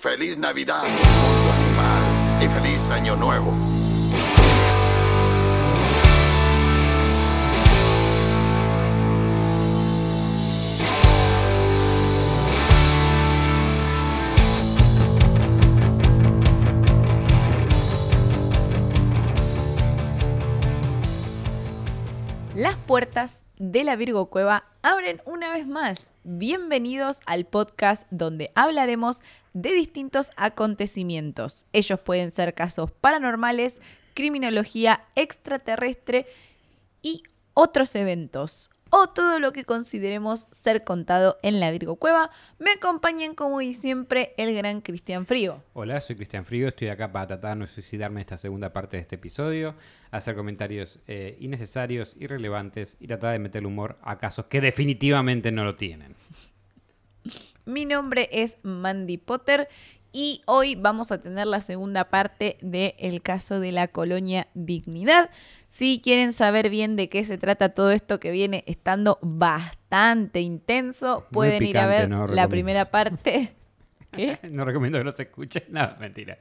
Feliz Navidad, animal. Y feliz Año Nuevo. Las puertas de la Virgo Cueva abren una vez más. Bienvenidos al podcast donde hablaremos de distintos acontecimientos. Ellos pueden ser casos paranormales, criminología extraterrestre y otros eventos o todo lo que consideremos ser contado en la Virgo Cueva. Me acompañan como y siempre el gran Cristian Frío. Hola, soy Cristian Frío, estoy acá para tratar de no suicidarme esta segunda parte de este episodio, hacer comentarios eh, innecesarios, irrelevantes y tratar de meter humor a casos que definitivamente no lo tienen. Mi nombre es Mandy Potter y hoy vamos a tener la segunda parte del caso de la colonia Dignidad. Si quieren saber bien de qué se trata todo esto que viene estando bastante intenso, pueden ir a ver no la primera parte. ¿Qué? No recomiendo que no se escuche, nada, mentira.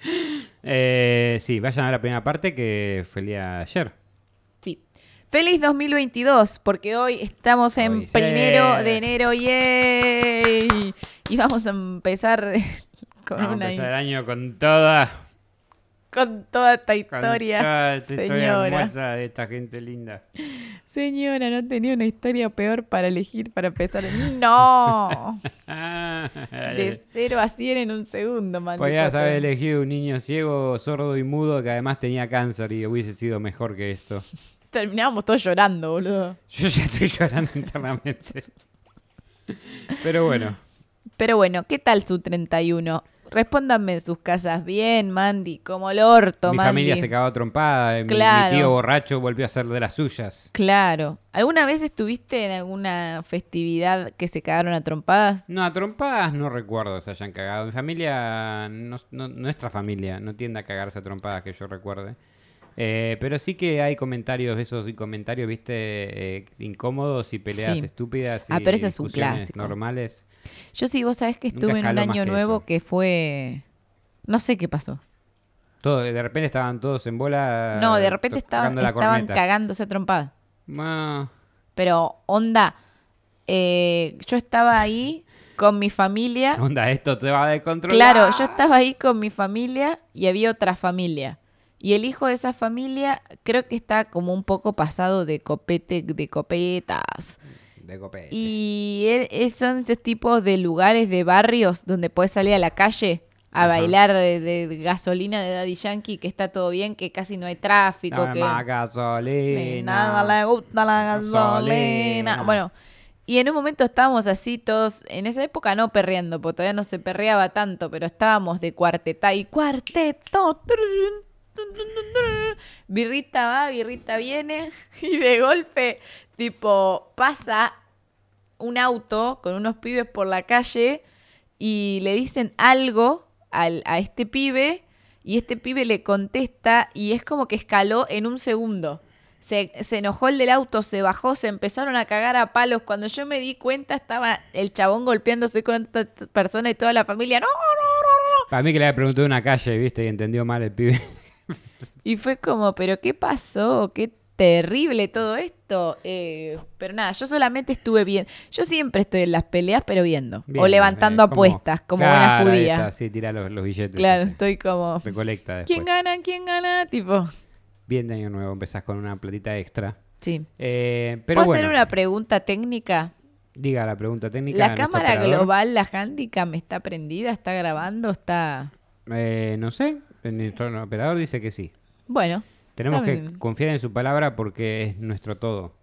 Eh, sí, vayan a la primera parte que fue el día de ayer. Sí. Feliz 2022, porque hoy estamos en Hoy primero de enero, ¡yay! Y vamos a empezar con Vamos a empezar el año con toda, con toda esta con historia. toda esta historia señora. hermosa de esta gente linda. Señora, no tenía una historia peor para elegir para empezar. No. De 0 a 100 en un segundo, man. Podías haber elegido un niño ciego, sordo y mudo que además tenía cáncer y hubiese sido mejor que esto. Terminábamos todos llorando, boludo. Yo ya estoy llorando internamente. Pero bueno, Pero bueno, ¿qué tal su 31? Respóndanme en sus casas bien, Mandy, como el orto, mi Mandy. familia se cagó trompada, mi- mi, Claro. tío borracho volvió a hacer de las suyas. Claro. ¿Alguna vez estuviste en alguna festividad que se cagaron a trompadas? No, a trompadas no recuerdo se hayan cagado. Mi familia, no- no- nuestra familia, no tiende a cagarse a trompadas que yo recuerde. Eh, pero sí que hay comentarios, esos comentarios, viste, eh, incómodos y peleas Sí. estúpidas. Y Ah, pero ese es un clásico. normales. Yo sí, vos sabés que estuve en un año que nuevo eso. que fue... No sé qué pasó. Todo, de repente estaban todos en bola. No, de repente estaban, estaban cagándose a trompadas. Ah, Pero, onda, eh, yo estaba ahí con mi familia. onda, esto te va a descontrolar. Claro, yo estaba ahí con mi familia y había otra familia. Y el hijo de esa familia creo que está como un poco pasado de copete, de copetas. De copete. Y es- son esos tipos de lugares, de barrios, donde puedes salir a la calle a Ajá. bailar de, de gasolina de Daddy Yankee, que está todo bien, que casi no hay tráfico. Dame que... más gasolina. nada le gusta la gasolina. Gasolina. Bueno, y en un momento estábamos así todos, en esa época no perreando, porque todavía no se perreaba tanto, pero estábamos de cuarteta y cuarteto. Birrita va, birrita viene, y de golpe, tipo, pasa un auto con unos pibes por la calle y le dicen algo al- a este pibe y este pibe le contesta y es como que escaló en un segundo. Se, se enojó el del auto, se bajó, se empezaron a cagar a palos. Cuando yo me di cuenta estaba el chabón golpeándose con esta persona y toda la familia. ¡No, no, no, no! Para mí que le había preguntado en una calle, viste, y entendió mal el pibe. Y fue como, ¿pero qué pasó? Qué terrible todo esto. Eh, pero nada, yo solamente estuve bien. Yo siempre estoy en las peleas, pero viendo. o levantando eh, como- apuestas, como Claro, buena judía. está, sí, tira los, los billetes. Claro, sí. estoy como. Recolecta después. ¿Quién gana? ¿Quién gana? Tipo, Bien de año nuevo, empezás con una platita extra. sí. Eh, pero ¿Puedo bueno, hacer una pregunta técnica? diga la pregunta técnica. ¿La cámara global, la Handicam, está prendida? ¿Está grabando? ¿Está...? Eh, no sé, nuestro operador dice que sí. Bueno, Tenemos que confiar en su palabra porque es nuestro todo.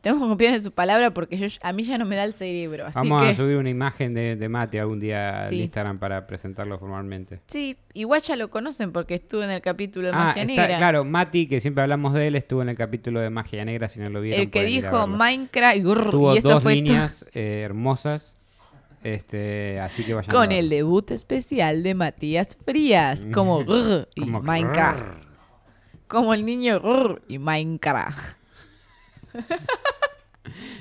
tenemos que confiar en su palabra porque yo, a mí ya no me da el cerebro. Así Vamos que... a subir una imagen de, de Mate algún día Sí. Instagram para presentarlo formalmente. Sí, igual ya lo conocen porque estuvo en el capítulo de Ah, Magia está, Negra. claro, Mati, que siempre hablamos de él, estuvo en el capítulo de Magia Negra, si no lo vieron. el que dijo. Minecraft y, grrr, Tuvo y eso dos fue líneas eh, hermosas, este, así que vayan con el debut especial de Matías Frías, como grrr y Como Minecraft. Como el niño y Minecraft.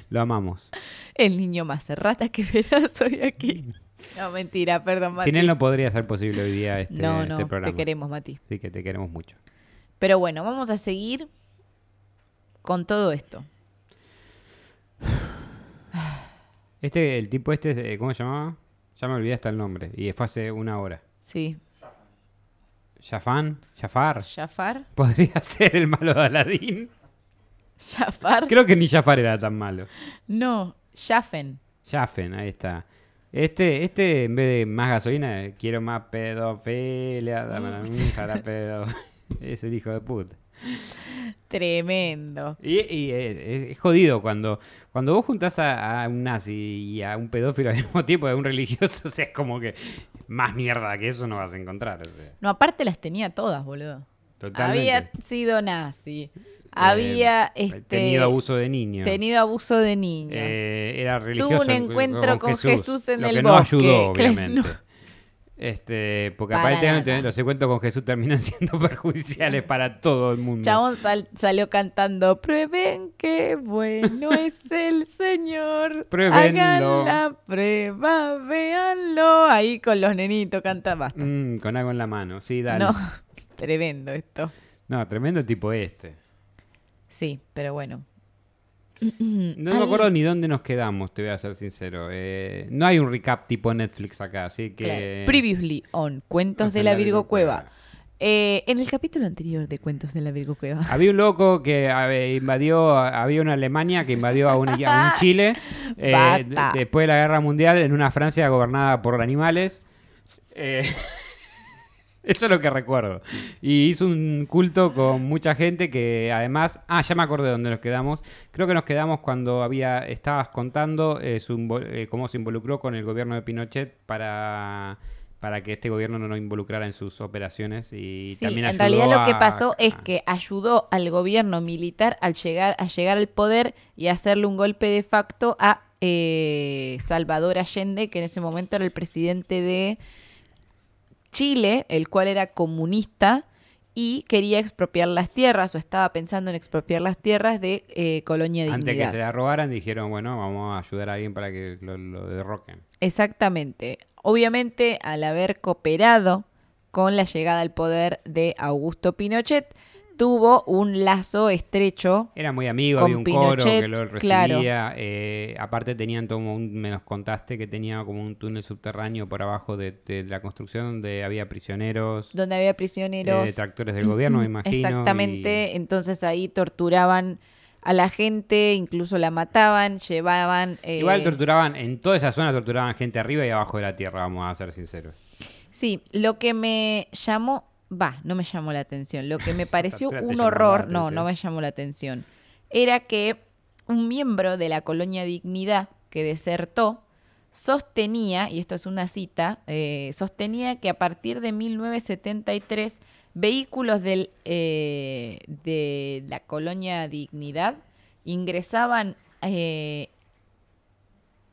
Lo amamos. El niño más rata que verás hoy aquí. No, mentira, perdón, Mati. Sin él no podría ser posible hoy día este, no, no, este programa. te queremos, Mati. Sí, que te queremos mucho. Pero bueno, vamos a seguir con todo esto. Este, el tipo este, eh, ¿cómo se llamaba? Ya me olvidé hasta el nombre. Y fue hace una hora. Sí. ¿Jafán? ¿Jafar? Jafar. Podría ser el malo de Aladín. Jafar. Creo que ni Jafar era tan malo. No, Jafen. Jafen, ahí está. Este, este, en vez de más gasolina, quiero más pedofilia. Dame la hija la pedo. Es el hijo de puta. Tremendo. Y, y es, jodido cuando, cuando vos juntás a, a un nazi y a un pedófilo al mismo tiempo, a un religioso, o sea, es como que más mierda que eso no vas a encontrar. o sea, No, aparte las tenía todas, boludo. totalmente. Había sido nazi. Había Eh, este, tenido abuso de niños. tenido abuso de niños. Eh, era religioso. Tuvo un en- encuentro con Jesús en lo el que no ayudó, Claro, obviamente. no. Este, porque Para aparentemente nada. los encuentros con Jesús terminan siendo perjudiciales para todo el mundo. Chabón sal- salió cantando, prueben qué bueno es el Señor. Pruébenlo. Hagan la prueba, véanlo. Ahí con los nenitos cantando. Basta. Mm, con algo en la mano, sí, dale. No, No. tremendo esto. tremendo el tipo este. Sí, pero bueno. No me acuerdo ni dónde nos quedamos, te voy a ser sincero. Eh, no hay un recap tipo Netflix acá, así que... Claro. Previously on Cuentos de la Virgo Cueva. Eh, en el capítulo anterior de Cuentos de la Virgo Cueva. Había un loco que a invadió, había una Alemania que invadió a un, a un Chile eh, después de la guerra mundial en una Francia gobernada por animales. Eso es lo que recuerdo. Y hizo un culto con mucha gente que además... Ah, ya me acordé de dónde nos quedamos. Creo que nos quedamos cuando había estabas contando eh, su eh, cómo se involucró con el gobierno de Pinochet para... para que este gobierno no nos involucrara en sus operaciones y Sí, también en ayudó realidad lo que a- pasó es que ayudó al gobierno militar al llegar, a llegar al poder y hacerle un golpe de facto a eh, Salvador Allende, que en ese momento era el presidente de Chile, el cual era comunista y quería expropiar las tierras o estaba pensando en expropiar las tierras de eh, Colonia Antes que Dignidad. se la robaran, dijeron, bueno, vamos a ayudar a alguien para que lo, lo derroquen. Exactamente. Obviamente, al haber cooperado con la llegada al poder de Augusto Pinochet, tuvo un lazo estrecho. Era muy amigo, había un coro Pinochet, que lo recibía. claro. eh, aparte tenían como un, me nos contaste que tenía como un túnel subterráneo por abajo de, de la construcción donde había prisioneros, donde había prisioneros. eh, tractores del gobierno, me imagino. Exactamente. y- Entonces ahí torturaban a la gente, incluso la mataban, llevaban. eh, Igual torturaban, en toda esa zona torturaban gente arriba y abajo de la tierra, vamos a ser sinceros. Sí, lo que me llamó, va, no me llamó la atención, lo que me pareció un horror, no, no me llamó la atención, era que un miembro de la colonia Dignidad que desertó sostenía, y esto es una cita, eh, sostenía que a partir de 1973 vehículos del, eh, de la colonia Dignidad ingresaban, eh,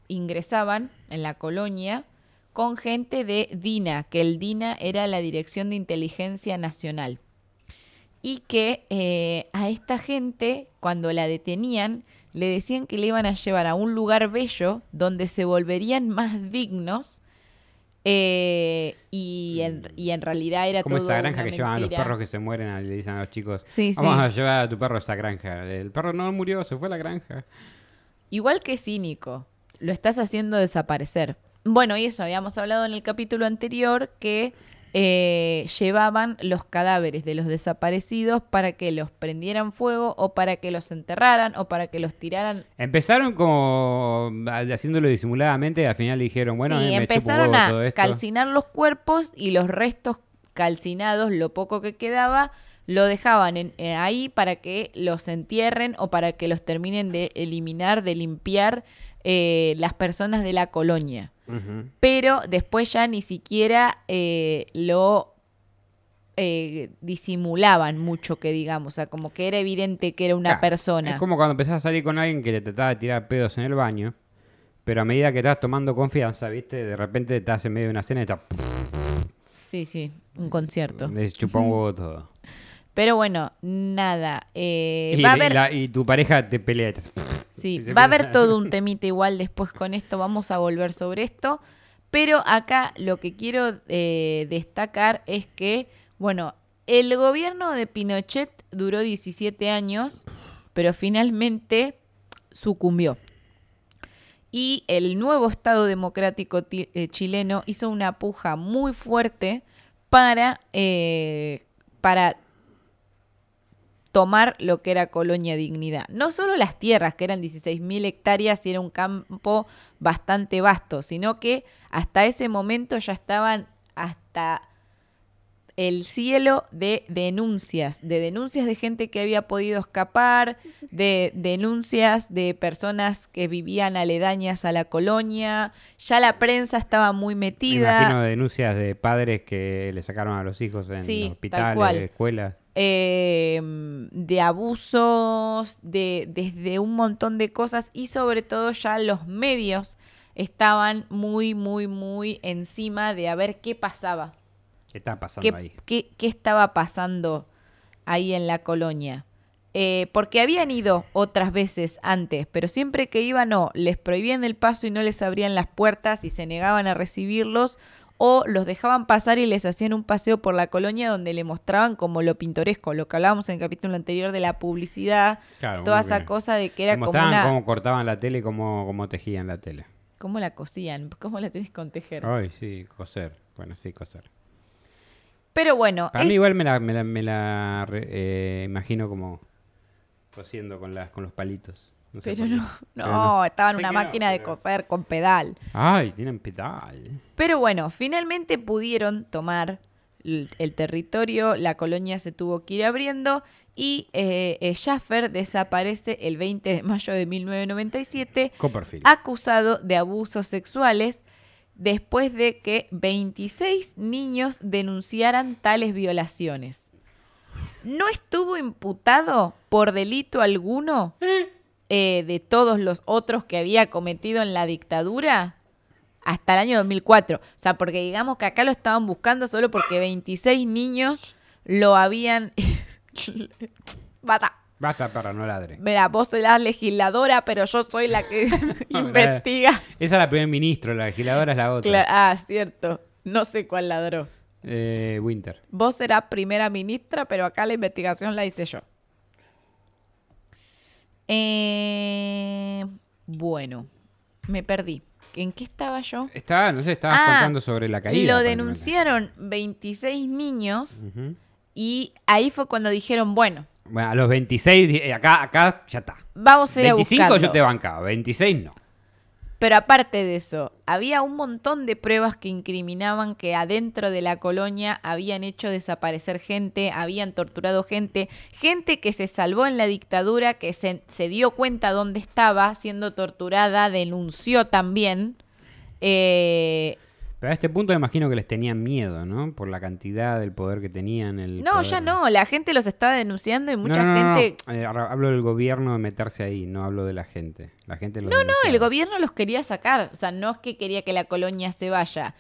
ingresaban en la colonia con gente de DINA, que el DINA era la Dirección de Inteligencia Nacional. Y que eh, a esta gente, cuando la detenían, le decían que le iban a llevar a un lugar bello donde se volverían más dignos. eh, y, en, y en realidad era Como todo esa granja que llevan a los perros que se mueren y le dicen a los chicos, Sí, vamos sí. a llevar a tu perro a esa granja. El perro no murió, se fue a la granja. Igual que cínico, lo estás haciendo desaparecer. Bueno, y eso, habíamos hablado en el capítulo anterior que eh, llevaban los cadáveres de los desaparecidos para que los prendieran fuego o para que los enterraran o para que los tiraran. Empezaron como a- haciéndolo disimuladamente y al final dijeron, bueno, sí, mí me empezaron a todo esto. calcinar los cuerpos y los restos calcinados, lo poco que quedaba, lo dejaban en- eh, ahí para que los entierren o para que los terminen de eliminar, de limpiar eh, las personas de la colonia. Pero después ya ni siquiera eh, lo eh, disimulaban mucho, que digamos, o sea, como que era evidente que era una Claro, persona. Es como cuando empezás a salir con alguien que te trataba de tirar pedos en el baño, pero a medida que estás tomando confianza, ¿viste? De repente estás en medio de una cena y estás... Sí, sí, un concierto. Les chupa un huevo todo. Pero bueno, nada. eh, y, va a y haber, la- y tu pareja te pelea. sí, va a haber todo un temita igual después con esto. Vamos a volver sobre esto. Pero acá lo que quiero eh, destacar es que, bueno, el gobierno de Pinochet duró 17 años, pero finalmente sucumbió. Y el nuevo Estado Democrático ti- eh, chileno hizo una puja muy fuerte para, para tomar lo que era Colonia Dignidad. No solo las tierras, que eran 16.000 hectáreas y era un campo bastante vasto, sino que hasta ese momento ya estaban hasta el cielo de denuncias, de denuncias de gente que había podido escapar, de denuncias de personas que vivían aledañas a la colonia, ya la prensa estaba muy Me metida. imagino denuncias de padres que le sacaron a los hijos en Sí, tal hospitales, escuelas. Eh, de abusos, de, desde un montón de cosas y sobre todo ya los medios estaban muy, muy, muy encima de a ver qué pasaba, ¿Qué está pasando qué, ahí? qué- qué estaba pasando ahí en la colonia. Eh, porque habían ido otras veces antes, pero siempre que iban no, les prohibían el paso y no les abrían las puertas y se negaban a recibirlos o los dejaban pasar y les hacían un paseo por la colonia donde le mostraban como lo pintoresco, lo que hablábamos en el capítulo anterior de la publicidad, Claro, toda esa bien. cosa de que era como una... cómo cortaban la tele y cómo, cómo tejían la tele. ¿Cómo la cosían? ¿Cómo la tenés con tejer? Ay, sí, coser. Bueno, sí, coser. Pero bueno, Para es- mí igual me la, me la, me la eh, imagino como cosiendo con, las con los palitos. No sé pero qué. no, Pero no, estaba en una no, máquina de coser con pedal. Ay, tienen pedal. Pero bueno, finalmente pudieron tomar el, el territorio, la colonia se tuvo que ir abriendo y eh, eh, Schaffer desaparece el 20 de mayo de 1997 Copperfield. acusado de abusos sexuales después de que 26 niños denunciaran tales violaciones. No estuvo imputado por delito alguno eh, de todos los otros que había cometido en la dictadura hasta el año 2004. O sea, porque digamos que acá lo estaban buscando solo porque 26 niños lo habían... Bata. Basta para no ladre. Mira, vos sos la legisladora, pero yo soy la que investiga. Esa es la primer ministro, la legisladora es la otra. Cla- ah, cierto. No sé cuál ladró. Eh, Winter. Vos serás primera ministra, pero acá la investigación la hice yo. Eh, bueno, me perdí. ¿En qué estaba yo? Estaba, no sé, estabas Ah, contando sobre la caída. Lo denunciaron 26 niños y ahí fue cuando dijeron, bueno, Bueno, a los 26, eh, acá, acá ya está. vamos a ir a 25 yo buscarlo. te bancaba, 26 no. Pero aparte de eso, había un montón de pruebas que incriminaban que adentro de la colonia habían hecho desaparecer gente, habían torturado gente, gente que se salvó en la dictadura, que se, se dio cuenta dónde estaba siendo torturada, denunció también. Eh, Pero a este punto me imagino que les tenían miedo, ¿no? Por la cantidad del poder que tenían. El no, poder- ya no, la gente los estaba denunciando y mucha No, no, no, no. gente... Eh, hablo del gobierno de meterse ahí, no hablo de la gente. La gente los No, no, el gobierno los quería sacar. O sea, no es que quería que la colonia se vaya.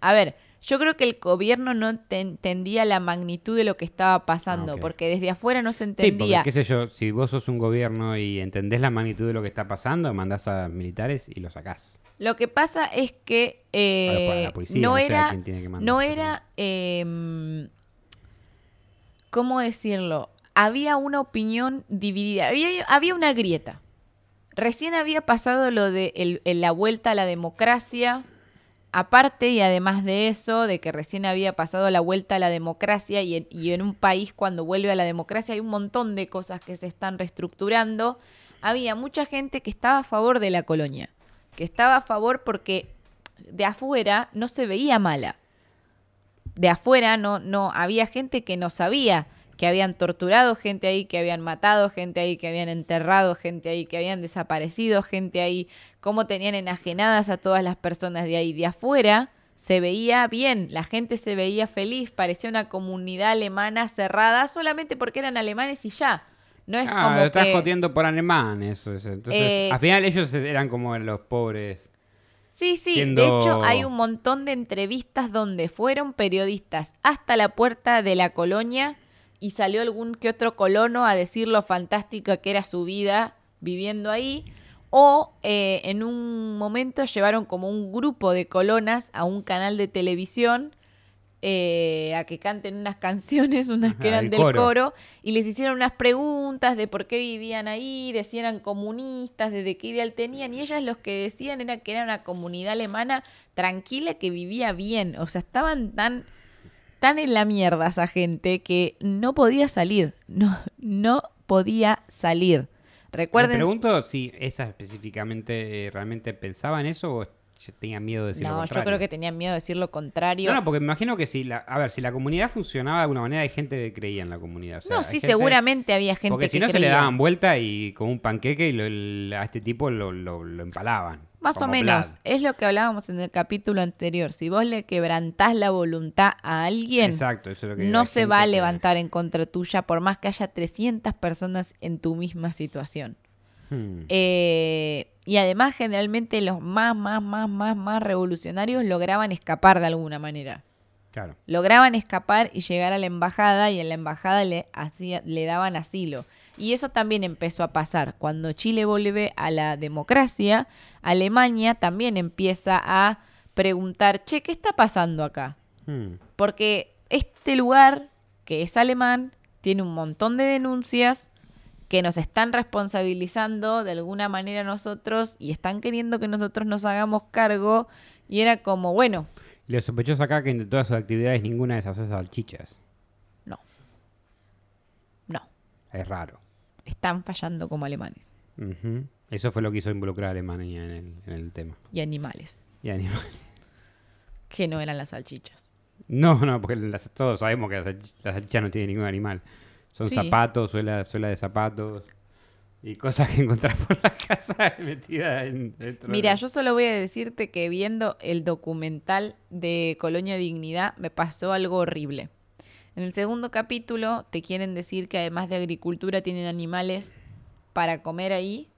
A ver, yo creo que el gobierno no te- entendía la magnitud de lo que estaba pasando, Ah, porque desde afuera no se Sí, porque entendía. qué sé yo, si vos sos un gobierno y entendés la magnitud de lo que está pasando, mandás a militares y lo sacás. Lo que pasa es que eh, la- policía, no era, que mandar, no era, eh, ¿cómo decirlo? Había una opinión dividida, había, había una grieta. Recién había pasado lo de el- el- la vuelta a la democracia, aparte y además de eso, de que recién había pasado la vuelta a la democracia y en, y en un país cuando vuelve a la democracia hay un montón de cosas que se están reestructurando, había mucha gente que estaba a favor de la colonia, que estaba a favor porque de afuera no se veía mala. De afuera no, no, había gente que no sabía que habían torturado gente ahí, que habían matado gente ahí, que habían enterrado gente ahí, que habían desaparecido gente ahí, cómo tenían enajenadas a todas las personas de ahí. De afuera se veía bien, la gente se veía feliz, parecía una comunidad alemana cerrada solamente porque eran alemanes y ya. No es Ah, como lo estás que... joteando por alemán, eso es. Entonces, Eh, al final ellos eran como los pobres. Sí, sí, siendo- de hecho hay un montón de entrevistas donde fueron periodistas hasta la puerta de la colonia y salió algún que otro colono a decir lo fantástica que era su vida viviendo ahí. O eh, en un momento llevaron como un grupo de colonas a un canal de televisión eh, a que canten unas canciones, unas que eran el del coro. coro. y les hicieron unas preguntas de por qué vivían ahí, de si eran comunistas, de, de qué ideal tenían, y ellas los que decían era que era una comunidad alemana tranquila que vivía bien, o sea, estaban tan tan en la mierda esa gente que no podía salir, no no podía salir. Me Recuerden pregunto si esa específicamente eh, realmente pensaba en eso o tenía miedo de decir lo No, yo contrario. creo que tenían miedo de decir lo contrario. No, no, porque me imagino que si la, a ver, si la comunidad funcionaba de alguna manera, hay gente que creía en la comunidad. o sea, no, sí, gente- seguramente había gente Porque que si no se le daban vuelta y con un panqueque y lo- el- a este tipo lo, lo- lo empalaban. Más o menos, es lo que hablábamos en el capítulo anterior. Si vos le quebrantás la voluntad a alguien, Exacto, eso es lo que no se va a que- levantar en contra tuya por más que haya 300 personas en tu misma situación. Hmm. Eh, y además, generalmente los más, más, más, más, más revolucionarios lograban escapar de alguna manera. Claro. Lograban escapar y llegar a la embajada y en la embajada le, hacía- le daban asilo. Y eso también empezó a pasar. Cuando Chile vuelve a la democracia, Alemania también empieza a preguntar, che, ¿qué está pasando acá? Hmm. Porque este lugar, que es alemán, tiene un montón de denuncias que nos están responsabilizando de alguna manera nosotros y están queriendo que nosotros nos hagamos cargo. Y era como, bueno, Y Lo sospechoso acá que de todas sus actividades ninguna de esas hace salchichas. no. No. Es raro. Están fallando como alemanes. Eso fue lo que hizo involucrar a Alemania en el, en el tema. y animales, Y animal. que no eran las salchichas. No, no, porque las- todos sabemos que la salch- la salchicha no tiene ningún animal. Son Sí. zapatos, suela, suela de zapatos y cosas que encontrás por la casa metidas en, dentro de- Mira, yo solo voy a decirte que viendo el documental de Colonia Dignidad me pasó algo horrible. En el segundo capítulo te quieren decir que además de agricultura tienen animales para comer ahí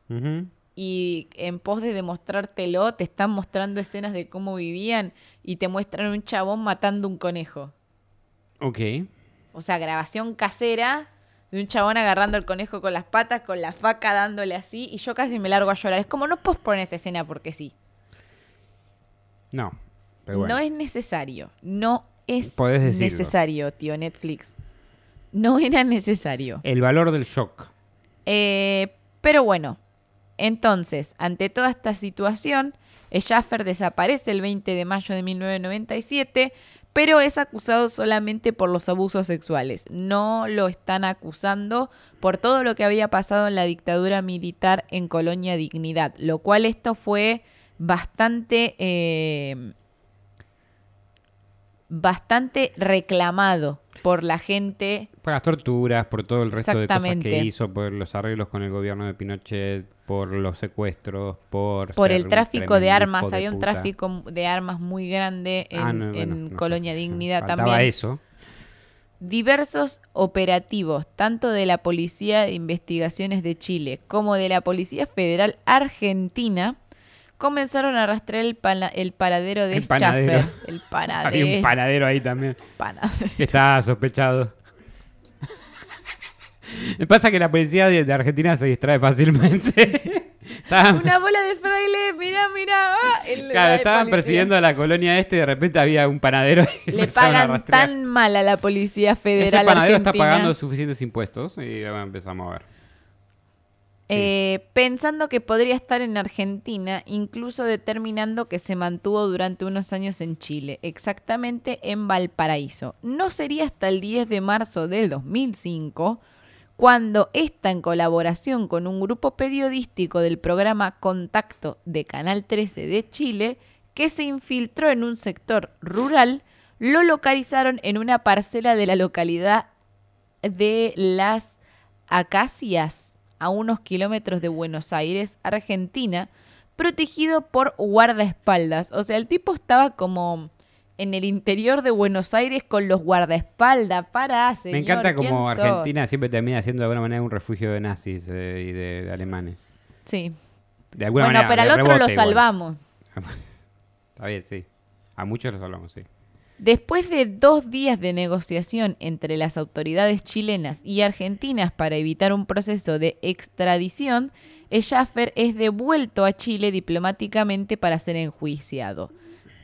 y en pos de demostrártelo te están mostrando escenas de cómo vivían y te muestran un chabón matando un conejo. Ok. O sea, grabación casera de un chabón agarrando el conejo con las patas, con la faca dándole así, y yo casi me largo a llorar. Es como no posponer esa escena porque sí. No. Pero bueno. No es necesario. No es necesario, tío Netflix. No era necesario. El valor del shock. Eh, pero bueno, entonces, ante toda esta situación, Schaffer desaparece el 20 de mayo de 1997, pero es acusado solamente por los abusos sexuales. No lo están acusando por todo lo que había pasado en la dictadura militar en Colonia Dignidad, lo cual esto fue bastante... eh, bastante reclamado por la gente Por las torturas, por todo el resto de cosas que hizo, por los arreglos con el gobierno de Pinochet, por los secuestros, por... por el tráfico de armas. de Había un puta. tráfico de armas muy grande en, Ah, no, bueno, en no. Colonia Dignidad también. eso. Diversos operativos, tanto de la Policía de Investigaciones de Chile como de la Policía Federal Argentina, comenzaron a rastrear el, pana- el paradero de El panadero. Schaffer. El panadero. Había un panadero ahí también panadero. que estaba sospechado. Me pasa que la policía de, de Argentina se distrae fácilmente. Estaban, Una bola de fraile, mira, mira. ah, el- claro, la estaban policía. persiguiendo a la colonia este y de repente había un panadero y Le empezaron a pagan rastrear. tan mal a la Policía Ese Federal panadero Argentina. está pagando suficientes impuestos y bueno, empezamos a ver. Eh, pensando que podría estar en Argentina, incluso determinando que se mantuvo durante unos años en Chile, exactamente en Valparaíso. No sería hasta el 10 de marzo del 2005 cuando esta en colaboración con un grupo periodístico del programa Contacto de Canal 13 de Chile, que se infiltró en un sector rural, lo localizaron en una parcela de la localidad de Las Acacias, a unos kilómetros de Buenos Aires, Argentina, protegido por guardaespaldas. O sea, el tipo estaba como en el interior de Buenos Aires con los guardaespaldas. Para, señor, Me encanta ¿quién como sos? Argentina siempre termina siendo de alguna manera un refugio de nazis eh, y de, de alemanes. Sí. De alguna Bueno, manera. pero al otro lo igual. salvamos. Está bien, sí. A muchos los salvamos, sí. Después de dos días de negociación entre las autoridades chilenas y argentinas para evitar un proceso de extradición, Schaffer es devuelto a Chile diplomáticamente para ser enjuiciado.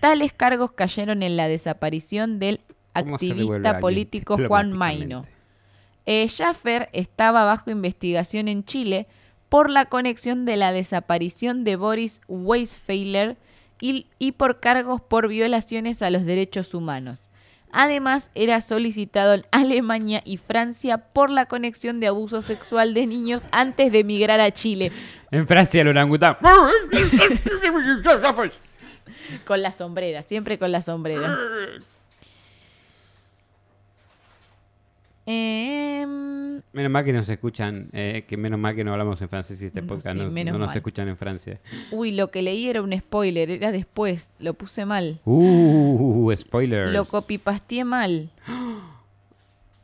Tales cargos cayeron en la desaparición del ¿Cómo se devuelve a activista político Juan Maino. Eh, Schaffer estaba bajo investigación en Chile por la conexión de la desaparición de Boris Weisfeiler y, y por cargos por violaciones a los derechos humanos. Además, era solicitado en Alemania y Francia por la conexión de abuso sexual de niños antes de emigrar a Chile, En Francia el orangután. con la sombrera, siempre con la sombrera. Em, Menos mal que nos escuchan, eh, que menos mal que no hablamos en francés y este No, podcast sí, no, nos mal. escuchan en Francia. uy, lo que leí era un spoiler, era después, lo puse mal. Uh, spoilers. Lo copipasteé mal.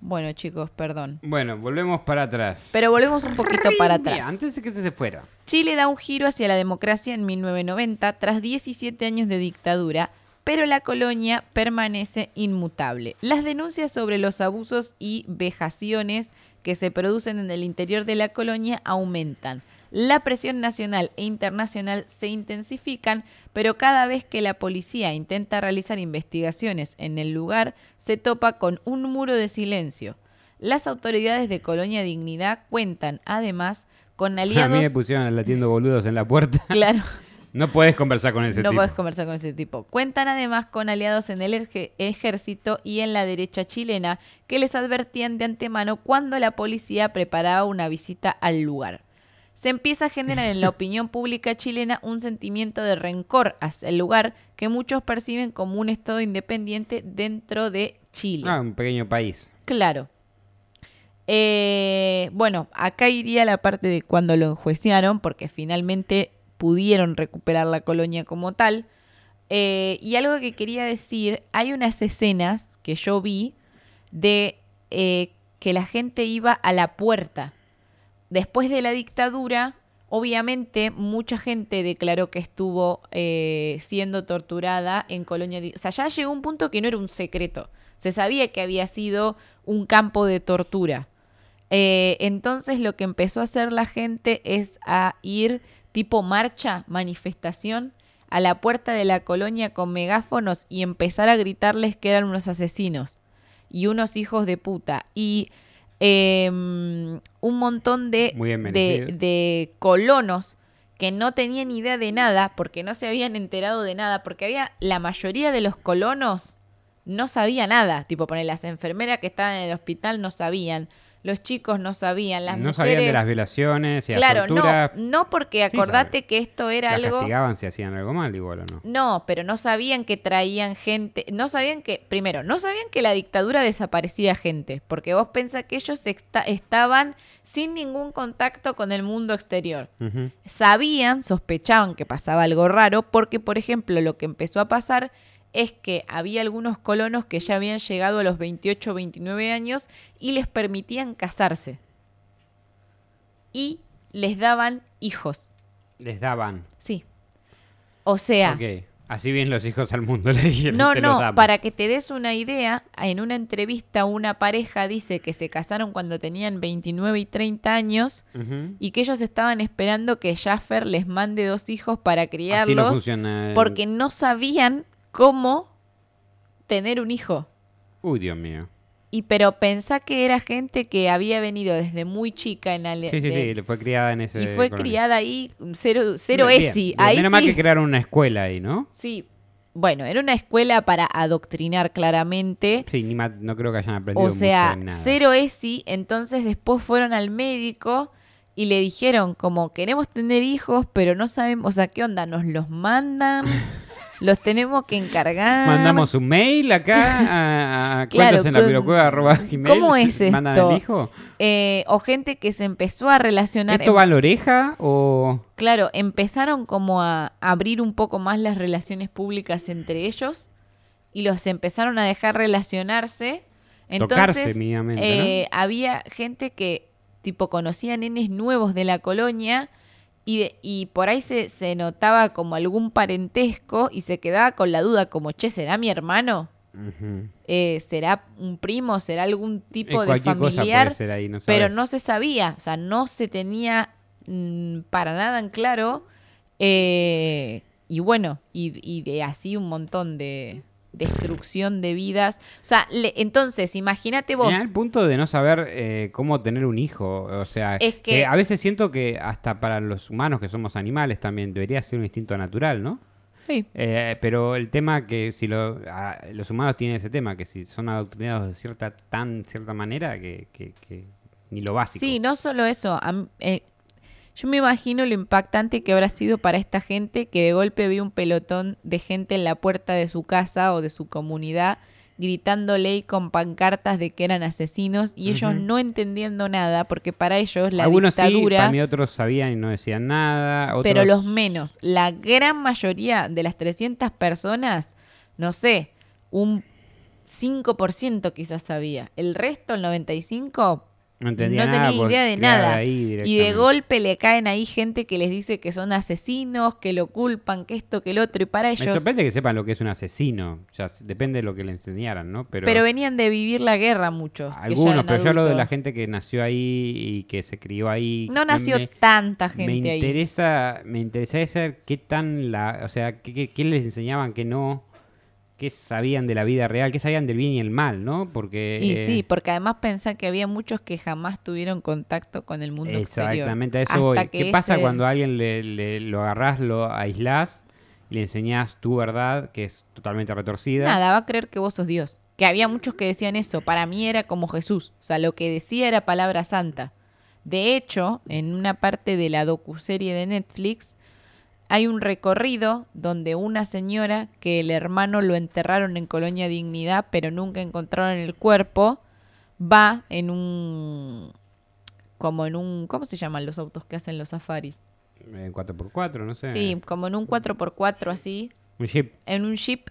Bueno, chicos, perdón. Bueno, volvemos para atrás. Pero volvemos un poquito para atrás. antes de que se fuera. Chile da un giro hacia la democracia en 1990 tras 17 años de dictadura, pero la colonia permanece inmutable. Las denuncias sobre los abusos y vejaciones que se producen en el interior de la colonia aumentan. La presión nacional e internacional se intensifican, pero cada vez que la policía intenta realizar investigaciones en el lugar, se topa con un muro de silencio. Las autoridades de Colonia Dignidad cuentan, además, con A mí aliados... me pusieron latiendo boludos en la puerta. Claro, No puedes conversar con ese no tipo. puedes conversar con ese tipo. Cuentan además con aliados en el ejército y en la derecha chilena que les advertían de antemano cuando la policía preparaba una visita al lugar. Se empieza a generar en la opinión pública chilena un sentimiento de rencor hacia el lugar que muchos perciben como un estado independiente dentro de Chile. Ah, un pequeño país. Claro. Eh, bueno, acá iría la parte de cuando lo enjuiciaron, porque finalmente pudieron recuperar la colonia como tal. Eh, y algo que quería decir, hay unas escenas que yo vi de eh, que la gente iba a la puerta. Después de la dictadura, obviamente mucha gente declaró que estuvo eh, siendo torturada en Colonia. O sea, ya llegó un punto que no era un secreto. Se sabía que había sido un campo de tortura. Eh, entonces lo que empezó a hacer la gente es a ir tipo marcha, manifestación, a la puerta de la colonia con megáfonos y empezar a gritarles que eran unos asesinos y unos hijos de puta. Y eh, un montón de, de colonos que no tenían idea de nada, porque no se habían enterado de nada, porque había la mayoría de los colonos no sabía nada, tipo poner las enfermeras que estaban en el hospital no sabían, los chicos no sabían, las no mujeres sabían de las violaciones y Claro, torturas. no, no porque acordate que esto era Las algo castigaban si hacían algo mal, igual o no. no, pero no sabían que traían gente, no sabían que, primero, no sabían que la dictadura desaparecía gente, porque vos pensás que ellos esta- estaban sin ningún contacto con el mundo exterior. Sabían, sospechaban que pasaba algo raro, porque, por ejemplo, lo que empezó a pasar es que había algunos colonos que ya habían llegado a los 28 o 29 años y les permitían casarse. Y les daban hijos. Les daban. Sí. O sea, Ok. Así bien los hijos al mundo le dijeron. No, "Te los no, damos". para que te des una idea, en una entrevista una pareja dice que se casaron cuando tenían 29 y 30 años y que ellos estaban esperando que Jaffer les mande dos hijos para Así no criarlos funciona. el- porque no sabían cómo tener un hijo. Uy, Dios mío. Y pero pensá que era gente que había venido desde muy chica en Ale- Sí, sí, de- sí. Fue criada en ese. y fue colonia. criada ahí cero, cero Bien, ESI. bien. Ahí Menos mal sí. que crearon una escuela ahí, ¿no? Sí. Bueno, era una escuela para adoctrinar claramente. Sí, ni ma- no creo que hayan aprendido O sea, mucho en nada. cero ESI, entonces después fueron al médico y le dijeron como queremos tener hijos, pero no sabemos, o sea, ¿qué onda? ¿Nos los mandan? ¿Los tenemos que encargar? Mandamos un mail acá a, a Claro, cuentos en la pirocueva arroba gmail, ¿Cómo es ¿Mandan esto? el hijo? Eh, o gente que se empezó a relacionar. ¿Esto va a la oreja o...? Claro, empezaron como a abrir un poco más las relaciones públicas entre ellos y los empezaron a dejar relacionarse. Entonces, Tocarse eh, había gente que tipo conocía nenes nuevos de la colonia y, de- y por ahí se, se notaba como algún parentesco y se quedaba con la duda como, che, ¿será mi hermano? Eh, ¿Será un primo? ¿Será algún tipo Eh, de cualquier cosa familiar? puede ser ahí, no pero no se sabía, o sea, no se tenía mm, para nada en claro. eh, y bueno, y, y de así un montón de destrucción de vidas. O sea, le- entonces, imagínate vos. El punto de no saber eh, cómo tener un hijo. O sea, Es que- a veces siento que hasta para los humanos que somos animales también debería ser un instinto natural, ¿no? Sí. Eh, pero el tema que si lo, a- los humanos tienen ese tema, que si son adoctrinados de cierta tan cierta manera que, que- que ni lo básico. Sí, no solo eso. a eh, yo me imagino lo impactante que habrá sido para esta gente que de golpe vio un pelotón de gente en la puerta de su casa o de su comunidad gritándole y con pancartas de que eran asesinos y ellos no entendiendo nada porque para ellos la Algunos sí, dictadura para mí otros sabían y no decían nada. Otros... pero los menos. La gran mayoría de las 300 personas, no sé, un 5% quizás sabía. El resto, el 95%, no entendía no nada. tenía idea de nada. ahí Y de golpe le caen ahí gente que les dice que son asesinos, que lo culpan, que esto, que el otro. Y para Me ellos... sorprende que sepan lo que es un asesino. O sea, depende de lo que le enseñaran, ¿no? Pero, Pero, venían de vivir la guerra muchos. que algunos, pero yo hablo de la gente que nació ahí y que se crió ahí. No Me- nació me- tanta me gente ahí. interesa, me interesa saber qué tan la, o sea, qué, qué- qué les enseñaban, qué no, qué sabían de la vida real, qué sabían del bien y el mal, ¿no? Porque Y eh, sí, porque además pensá que había muchos que jamás tuvieron contacto con el mundo exterior. exactamente a eso voy. ¿Qué pasa cuando a alguien le, le- lo agarrás, lo aislás, le enseñás tu verdad, que es totalmente retorcida? Nada, va a creer que vos sos Dios. Que había muchos que decían eso. Para mí era como Jesús. O sea, lo que decía era palabra santa. De hecho, en una parte de la docuserie de Netflix, hay un recorrido donde una señora que el hermano lo enterraron en Colonia Dignidad, pero nunca encontraron el cuerpo, va en un. como en un. ¿Cómo se llaman los autos que hacen los safaris? En 4x4, no sé. Sí, como en un 4x4 así Un jeep. en un jeep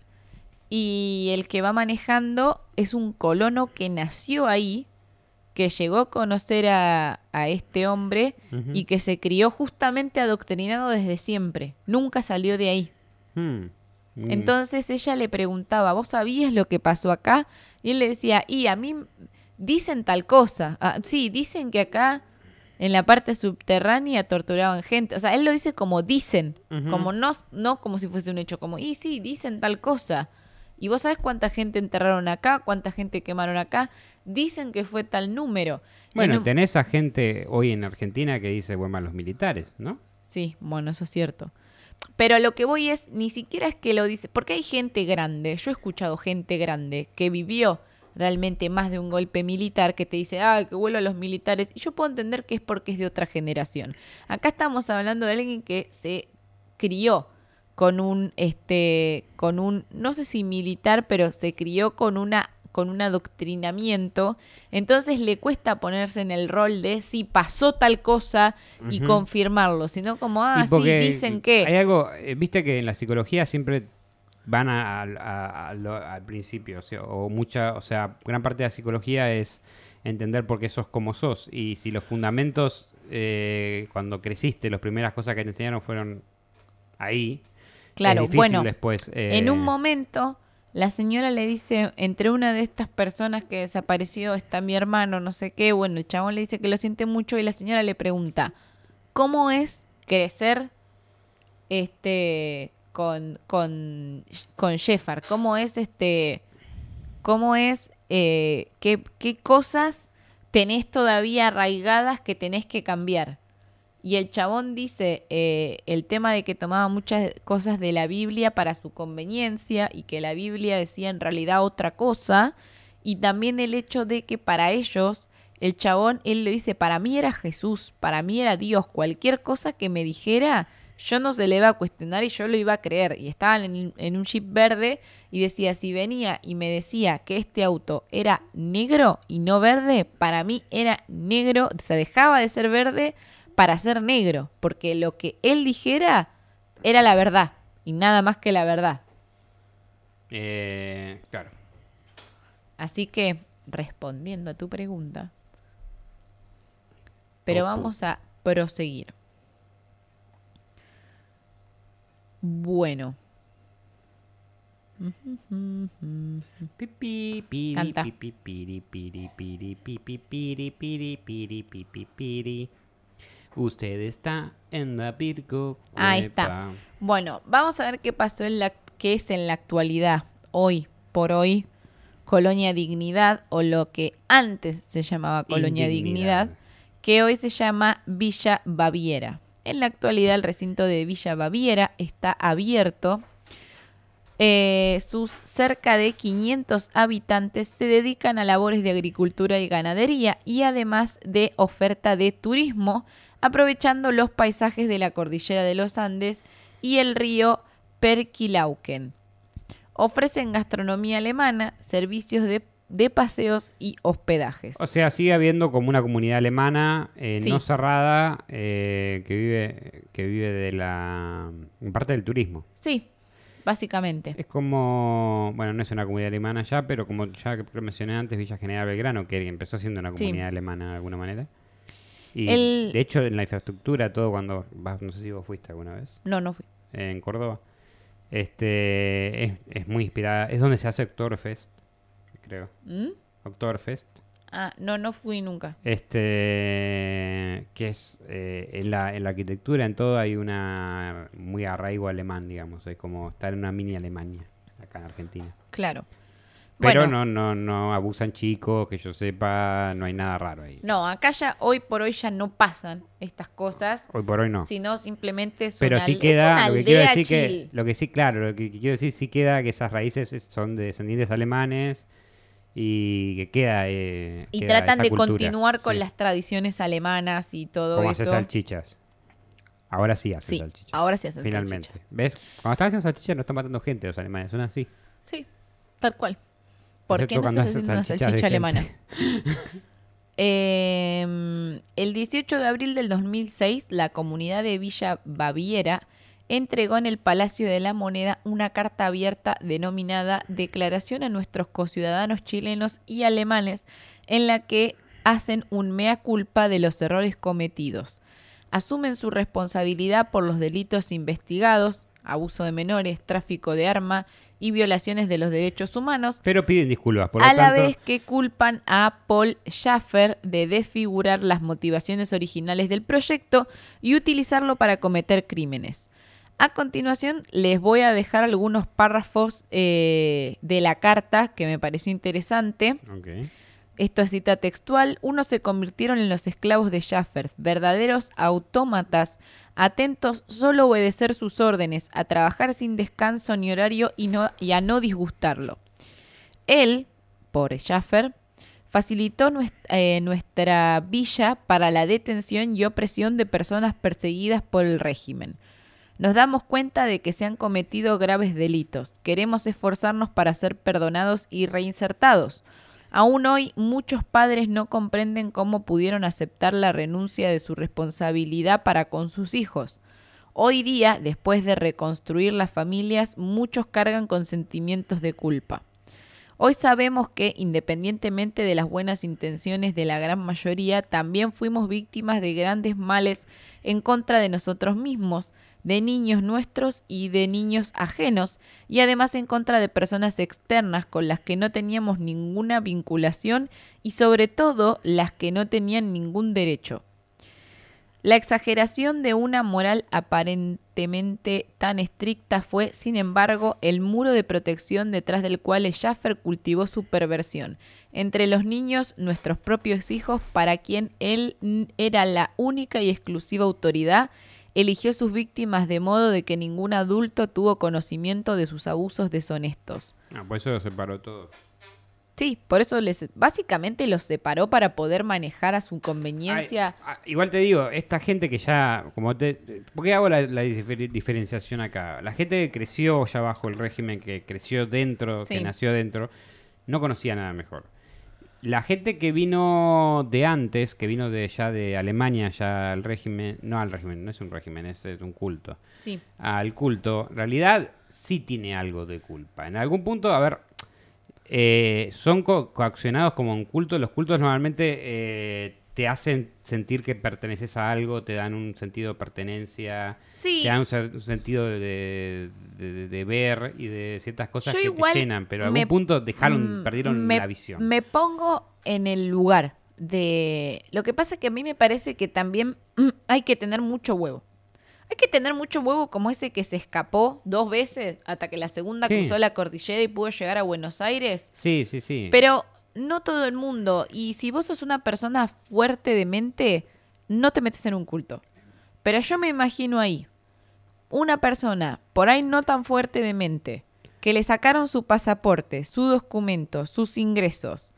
y el que va manejando es un colono que nació ahí, que llegó a conocer a, a este hombre y que se crió justamente adoctrinado desde siempre. Nunca salió de ahí. Hmm. Mm. Entonces ella le preguntaba, ¿vos sabías lo que pasó acá? Y él le decía, y a mí dicen tal cosa. Ah, sí, dicen que acá en la parte subterránea torturaban gente. O sea, él lo dice como dicen, como no, no como si fuese un hecho, como, y sí, dicen tal cosa. ¿Y vos sabés cuánta gente enterraron acá? ¿Cuánta gente quemaron acá? Dicen que fue tal número. Bueno, tenés a gente hoy en Argentina que dice, bueno, los militares, ¿no? Sí, bueno, eso es cierto. Pero lo que voy es, ni siquiera es que lo dice, porque hay gente grande, yo he escuchado gente grande que vivió realmente más de un golpe militar que te dice, ah, que vuelvo a los militares, y yo puedo entender que es porque es de otra generación. Acá estamos hablando de alguien que se crió con un, este, con un, no sé si militar, pero se crió con una con un adoctrinamiento, entonces le cuesta ponerse en el rol de si pasó tal cosa y confirmarlo, sino como, ah, sí, dicen que... Hay algo, eh, viste que en la psicología siempre van a- a- a- a lo- al principio, o, sea, o mucha, o sea, gran parte de la psicología es entender por qué sos como sos. Y si los fundamentos, eh, cuando creciste, las primeras cosas que te enseñaron fueron ahí, Claro, es difícil bueno, después. En eh, un momento, la señora le dice, entre una de estas personas que desapareció está mi hermano, no sé qué. Bueno, el chabón le dice que lo siente mucho y la señora le pregunta, ¿cómo es crecer este con, con, con Sheffard? ¿Cómo es este, cómo es, eh, qué, qué cosas tenés todavía arraigadas que tenés que cambiar? Y el chabón dice eh, el tema de que tomaba muchas cosas de la Biblia para su conveniencia y que la Biblia decía en realidad otra cosa. Y también el hecho de que para ellos, el chabón, él le dice, para mí era Jesús, para mí era Dios, cualquier cosa que me dijera, yo no se le iba a cuestionar y yo lo iba a creer. Y estaban en, un jeep verde y decía, si venía y me decía que este auto era negro y no verde, para mí era negro, se dejaba de ser verde para ser negro, porque lo que él dijera era la verdad y nada más que la verdad. eh, claro. Así que, respondiendo a tu pregunta, pero vamos a proseguir. Piri, Canta. Usted está en la Virgo. Ahí está. Bueno, vamos a ver qué pasó en la qué es en la actualidad, hoy por hoy, Colonia Dignidad o lo que antes se llamaba Colonia. Dignidad, que hoy se llama Villa Baviera. En la actualidad el recinto de Villa Baviera está abierto. Eh, sus cerca de 500 habitantes se dedican a labores de agricultura y ganadería y además de oferta de turismo, aprovechando los paisajes de la cordillera de los Andes y el río Perquilauquen. Ofrecen gastronomía alemana, servicios de, de paseos y hospedajes. O sea, sigue habiendo como una comunidad alemana eh, Sí. no cerrada eh, que vive que vive de la en parte del turismo. Sí, básicamente. Es como, bueno, no es una comunidad alemana ya, pero como ya mencioné antes, Villa General Belgrano, que empezó siendo una Sí. comunidad alemana de alguna manera. Y El- de hecho, en la infraestructura, todo cuando vas, no sé si vos fuiste alguna vez, No, no fui. en Córdoba, este es, es muy inspirada, es donde se hace Oktoberfest, creo. ¿Mm? Oktoberfest. Ah, no, no fui nunca. Este, que es eh, en, la, en la arquitectura, en todo hay una muy arraigo alemán, digamos, es como estar en una mini Alemania, acá en Argentina. Claro. Pero Bueno, no, no, no abusan chicos, que yo sepa, no hay nada raro ahí. No, acá ya hoy por hoy ya no pasan estas cosas, Hoy por hoy no. sino simplemente es Pero una, sí es queda, una lo que quiero decir que, chill. lo que sí, claro, lo que quiero decir sí queda que esas raíces es- son de descendientes alemanes y que queda eh, Y queda tratan de cultura, continuar con sí. las tradiciones alemanas y todo como hacer eso. salchichas. Ahora sí hacen Sí, salchichas. ahora sí hacen Finalmente. salchichas. ¿Ves? Cuando están haciendo salchichas no están matando gente los alemanes, son así. Sí, tal cual. ¿Por qué no estás haciendo una salchicha alemana? Eh, el 18 de abril del 2006, la comunidad de Villa Baviera entregó en el Palacio de la Moneda una carta abierta denominada Declaración a nuestros conciudadanos chilenos y alemanes, en la que hacen un mea culpa de los errores cometidos. Asumen su responsabilidad por los delitos investigados, abuso de menores, tráfico de arma y violaciones de los derechos humanos, Pero piden disculpas. Por lo a la vez que culpan a Paul Schaffer de desfigurar las motivaciones originales del proyecto y utilizarlo para cometer crímenes. A continuación les voy a dejar algunos párrafos eh, de la carta que me pareció interesante. Ok. Esto es cita textual. Unos se convirtieron en los esclavos de Schaffer, verdaderos autómatas, atentos solo a obedecer sus órdenes, a trabajar sin descanso ni horario y, a no disgustarlo. Él, pobre Schaffer, facilitó eh, nuestra villa para la detención y opresión de personas perseguidas por el régimen. Nos damos cuenta de que se han cometido graves delitos. Queremos esforzarnos para ser perdonados y reinsertados. Aún hoy muchos padres no comprenden cómo pudieron aceptar la renuncia de su responsabilidad para con sus hijos. Hoy día, después de reconstruir las familias, muchos cargan con sentimientos de culpa. Hoy sabemos que, independientemente de las buenas intenciones de la gran mayoría, también fuimos víctimas de grandes males en contra de nosotros mismos, de niños nuestros y de niños ajenos, y además en contra de personas externas con las que no teníamos ninguna vinculación y sobre todo las que no tenían ningún derecho. La exageración de una moral aparentemente tan estricta fue, sin embargo, el muro de protección detrás del cual Schaffer cultivó su perversión. Entre los niños, nuestros propios hijos, para quien él era la única y exclusiva autoridad, eligió sus víctimas de modo de que ningún adulto tuvo conocimiento de sus abusos deshonestos. Ah, por eso lo separó todo. Sí, por eso les básicamente los separó para poder manejar a su conveniencia. Ay, ah, igual te digo, esta gente que ya, como te, ¿por qué hago la, la difer- diferenciación acá? La gente que creció ya bajo el régimen, que creció dentro, que nació dentro, no conocía nada mejor. La gente que vino de antes, que vino de ya de Alemania, ya al régimen, no al régimen, no es un régimen, es, es un culto. Sí. Al culto, en realidad sí tiene algo de culpa. En algún punto, a ver, eh, son co- coaccionados como un culto. Los cultos normalmente eh, te hacen sentir que perteneces a algo, te dan un sentido de pertenencia, Sí. te dan un, sentido de, de- de ver y de ciertas cosas Yo que igual te llenan, pero a algún punto dejaron, Mm, perdieron me- la visión. Me pongo en el lugar de... Lo que pasa es que a mí me parece que también mm, hay que tener mucho huevo. Hay que tener mucho huevo como ese que se escapó dos veces hasta que la segunda Sí. cruzó la cordillera y pudo llegar a Buenos Aires. Sí, sí, sí. Pero no todo el mundo. Y si vos sos una persona fuerte de mente, no te metes en un culto. Pero yo me imagino ahí una persona, por ahí no tan fuerte de mente, que le sacaron su pasaporte, su documento, sus ingresos,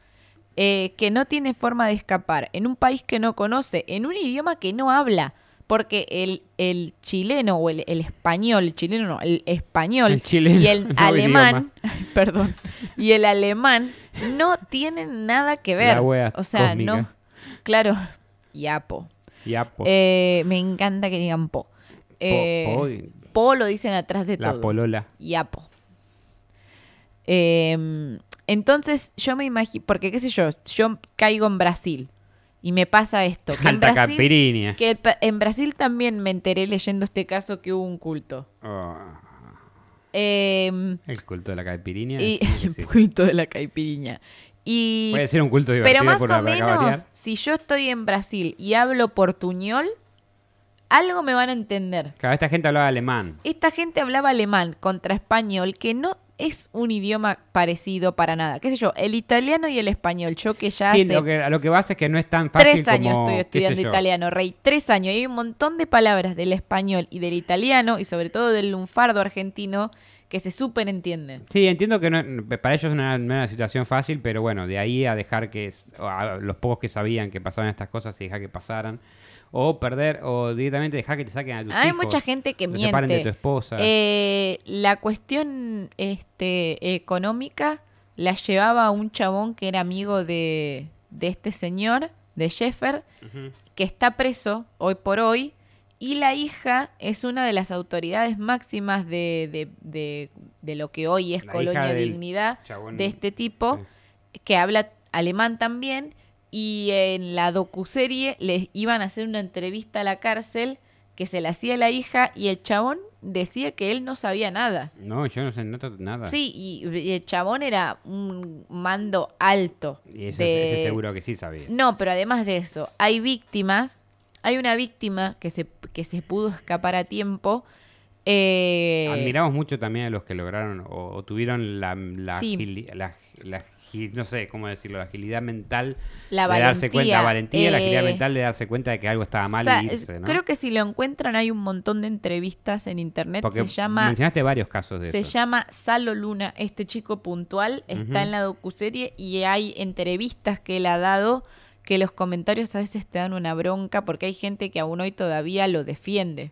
eh, que no tiene forma de escapar, en un país que no conoce, en un idioma que no habla. Porque el, el chileno o el, el español, el chileno no, el español El chileno, y el no alemán, perdón, y el alemán no tienen nada que ver. La wea o sea, cósmica. no. Claro, y apo. Ya, po- Eh, me encanta que digan po. Eh, po po lo dicen atrás de la todo. polola. Y apo. Eh, entonces yo me imagino, porque qué sé yo, yo caigo en Brasil y me pasa esto. Que en Brasil, que en Brasil también me enteré leyendo este caso que hubo un culto. Oh, Eh, el culto de la caipirinha. y sí, el sí. culto de la caipirinha. Y Puede ser un culto divertido Pero más por o menos, si yo estoy en Brasil y hablo portuñol, algo me van a entender. Claro, esta gente hablaba alemán. Esta gente hablaba alemán contra español, que no es un idioma parecido para nada. ¿Qué sé yo? El italiano y el español. Yo que ya Sí, hace lo que, a lo que vas es que no es tan fácil tres años como, estoy estudiando italiano, Rey. Tres años. Y hay un montón de palabras del español y del italiano, y sobre todo del lunfardo argentino, que se súper entienden. Sí, entiendo que no- para ellos no era, no era una situación fácil, pero bueno, de ahí a dejar que es- a los pocos que sabían que pasaban estas cosas y dejar que pasaran, o perder, o directamente dejar que te saquen a tus Hay hijos, mucha gente que te separen miente. de tu esposa. Eh, la cuestión este, económica la llevaba un chabón que era amigo de, de este señor, de Sheffer, que está preso hoy por hoy. Y la hija es una de las autoridades máximas de, de- de- de lo que hoy es La Colonia Dignidad chabón- de este tipo, Sí. que habla alemán también. Y en la docuserie les iban a hacer una entrevista a la cárcel que se la hacía la hija y el chabón decía que él no sabía nada. No, yo no sé nada. Sí, y, y el chabón era un mando alto. Y ese, de- ese seguro que sí sabía. No, pero además de eso, hay víctimas. Hay una víctima que se, que se pudo escapar a tiempo. eh, Admiramos mucho también a los que lograron o, o tuvieron la, la, Sí. agili- la- la agi- no sé cómo decirlo, la agilidad mental La de darse valentía, cuenta, la valentía, la agilidad eh, mental de darse cuenta de que algo estaba mal y irse, ¿no? Creo que si lo encuentran hay un montón de entrevistas en internet. Porque se llama mencionaste varios casos de Se llama Salo Luna, este chico puntual, está en la docuserie y hay entrevistas que él ha dado que los comentarios a veces te dan una bronca porque hay gente que aún hoy todavía lo defiende.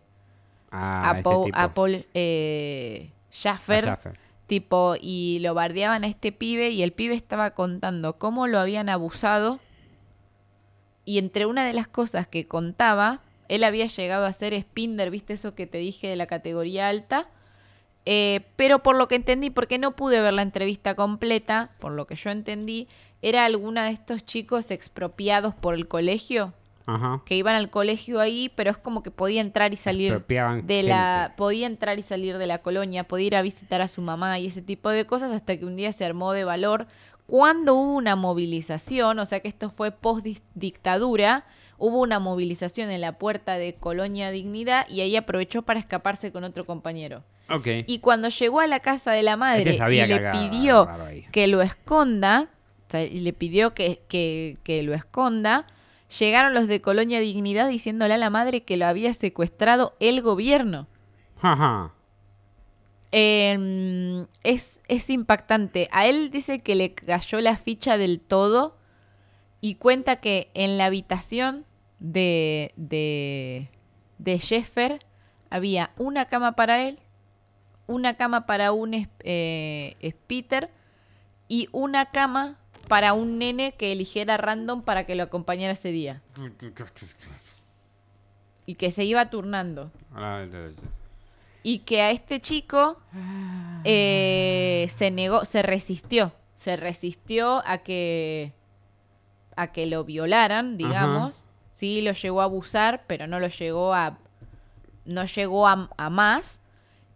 Ah, a, Paul, a Paul, eh, Schaffer, A Schaffer. Tipo, y lo bardeaban a este pibe y el pibe estaba contando cómo lo habían abusado y entre una de las cosas que contaba, él había llegado a ser Spinder, ¿viste eso que te dije de la categoría alta? Eh, pero por lo que entendí, porque no pude ver la entrevista completa, por lo que yo entendí, era alguna de estos chicos expropiados por el colegio, Ajá. que iban al colegio ahí, pero es como que podía entrar y salir de la podía entrar y salir de la colonia, podía ir a visitar a su mamá y ese tipo de cosas hasta que un día se armó de valor cuando hubo una movilización, o sea que esto fue post dictadura, hubo una movilización en la puerta de Colonia Dignidad y ahí aprovechó para escaparse con otro compañero. Y cuando llegó a la casa de la madre Este sabía y le pidió que lo esconda, o sea, y le pidió que, que, que lo esconda, llegaron los de Colonia Dignidad diciéndole a la madre que lo había secuestrado el gobierno. Ajá. Eh, es, es impactante. A él dice que le cayó la ficha del todo y cuenta que en la habitación de, de, de Sheffer había una cama para él, una cama para un eh, Spitter y una cama para un nene que eligiera random para que lo acompañara ese día. Y que se iba turnando. Y que a este chico eh, se negó, se resistió. Se resistió a que a que lo violaran, digamos. Sí, lo llegó a abusar, pero no lo llegó a. No llegó a, a más.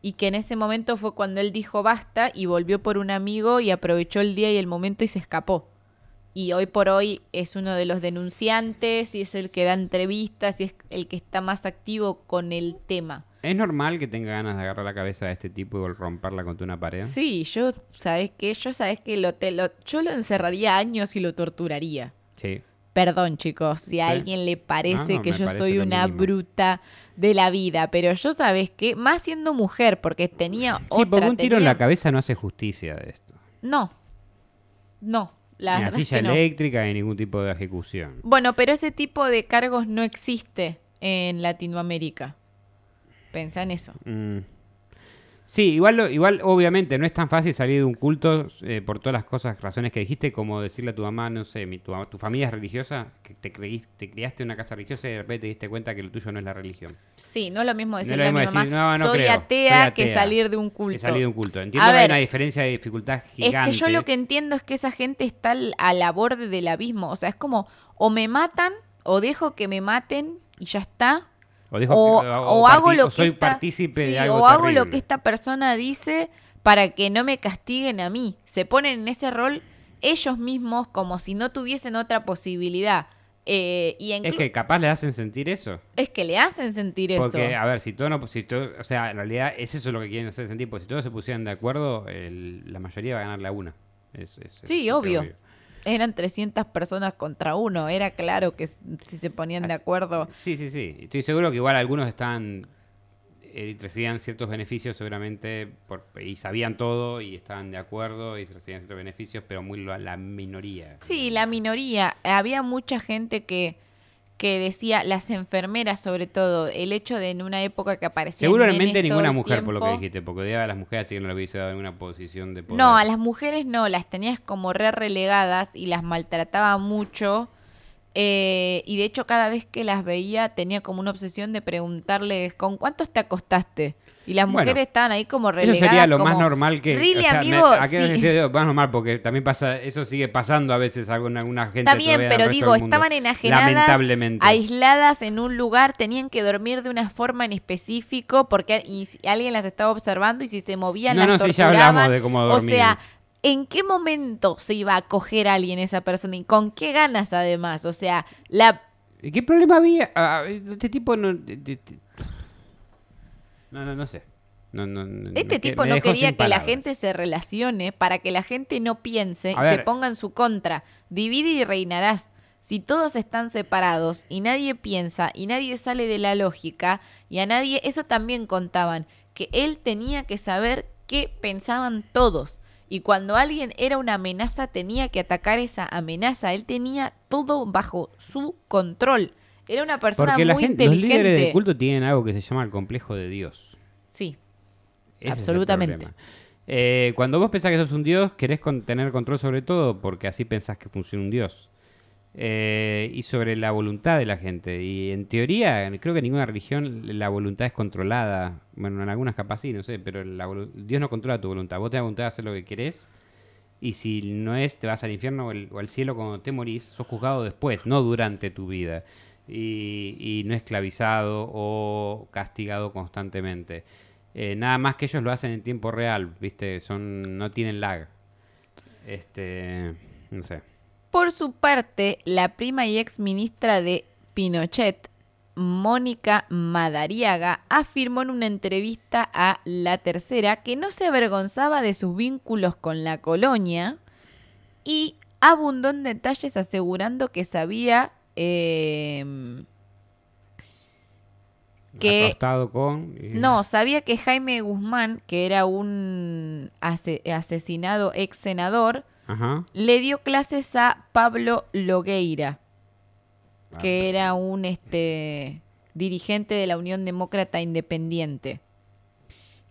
Y que en ese momento fue cuando él dijo basta y volvió por un amigo y aprovechó el día y el momento y se escapó. Y hoy por hoy es uno de los denunciantes y es el que da entrevistas y es el que está más activo con el tema. ¿Es normal que tenga ganas de agarrar la cabeza de este tipo y romperla contra una pared? Sí, yo, ¿sabes qué? Yo, ¿sabes que lo, te, lo, Yo lo encerraría años y lo torturaría. Sí. Perdón, chicos, si a Sí. alguien le parece No, no, que yo parece soy una mínimo. bruta de la vida, pero yo, ¿sabes qué? Más siendo mujer, porque tenía Sí, otra... porque un tiro en la cabeza no hace justicia de esto. No, no, la Ni la es silla que no. eléctrica ni ningún tipo de ejecución. Bueno, pero ese tipo de cargos no existe en Latinoamérica. Pensá en eso. Mm. Sí, igual, lo- igual obviamente no es tan fácil salir de un culto eh, por todas las cosas, razones que dijiste, como decirle a tu mamá, no sé, mi- tu, tu familia es religiosa, que te, creí- te criaste en una casa religiosa y de repente te diste cuenta que lo tuyo no es la religión. Sí, no es lo mismo es decirle a mi mamá, decir, "No, no soy, creo, atea soy que atea", salir de un culto. Que salir de un culto. Entiendo A que hay una diferencia de dificultad Es gigante. que yo lo que entiendo es que esa gente está al- a la borde del abismo. O sea, es como, o me matan, o dejo que me maten y ya está. O, dejo o, hago lo que soy esta- partícipe sí, de algo o hago lo que esta persona dice para que no me castiguen a mí. Se ponen en ese rol ellos mismos como si no tuviesen otra posibilidad. Eh, y Es que capaz le hacen sentir eso. es que le hacen sentir Porque, eso. a ver, si todo no, si todo- o sea, en realidad es eso lo que quieren hacer sentir, porque si todos se pusieran de acuerdo, el- la mayoría va a ganar la una. Es- es- Sí, es obvio. Eran 300 personas contra uno. Era claro que si se ponían de acuerdo. Sí, sí, sí. Estoy seguro que igual algunos están eh, recibían ciertos beneficios seguramente por- y sabían todo y estaban de acuerdo y recibían ciertos beneficios, pero muy la minoría. Sí, la minoría. Había mucha gente que, que decía, las enfermeras sobre todo, el hecho de en una época que aparecían Seguramente ninguna mujer, por lo que dijiste, porque odiaba a las mujeres, así que no le hubiese dado ninguna posición de poder. No, a las mujeres no, las tenías como re relegadas y las maltrataba mucho. eh, y de hecho cada vez que las veía tenía como una obsesión de preguntarles, ¿con cuántos te acostaste? Y las Bueno, mujeres estaban ahí como Eso relegadas. sería lo más como, normal que. "Really, o sea, me- amigo, ¿a qué sí". sentido más normal? Porque también pasa, eso sigue pasando a veces a alguna, alguna gente. Está bien, pero digo, estaban enajenadas, Lamentablemente. aisladas en un lugar, tenían que dormir de una forma en específico porque y si alguien las estaba observando y si se movían No, las no, sí, ya hablamos de cómo O dormían. sea, ¿en qué momento se iba a coger a alguien esa persona y con qué ganas además? O sea, la ¿Y ¿Qué problema había? Ah, este tipo no. No, no, no sé. No, no, no, este tipo no quería que la gente se relacione para que la gente no piense y se ponga en su contra. Divide y reinarás. Si todos están separados y nadie piensa y nadie sale de la lógica y a nadie, eso también contaban, que él tenía que saber qué pensaban todos. Y cuando alguien era una amenaza tenía que atacar esa amenaza. Él tenía todo bajo su control. Era una persona Porque la muy gente, los líderes inteligente. del culto tienen algo que se llama el complejo de Dios. Sí, Ese Absolutamente. Eh, cuando vos pensás que sos un dios, querés con- tener control sobre todo porque así pensás que funciona un dios. Eh, y sobre la voluntad de la gente. Y en teoría, creo que en ninguna religión la voluntad es controlada. Bueno, en algunas capaz sí, no sé, pero la Dios no controla tu voluntad. Vos tenés voluntad de hacer lo que querés. Y si no es, te vas al infierno o, el- o al cielo cuando te morís. Sos juzgado después, no durante tu vida. Y, no esclavizado o castigado constantemente. Eh, nada más que ellos lo hacen en tiempo real, ¿viste? Son, no tienen lag. Este, no sé. Por su parte, la prima y ex ministra de Pinochet, Mónica Madariaga, afirmó en una entrevista a La Tercera que no se avergonzaba de sus vínculos con la colonia y abundó en detalles asegurando que sabía eh, Que- con... y- no, sabía que Jaime Guzmán, que era un ase- asesinado ex senador, Ajá. le dio clases a Pablo Logueira, Ah, que era un este dirigente de la Unión Demócrata Independiente.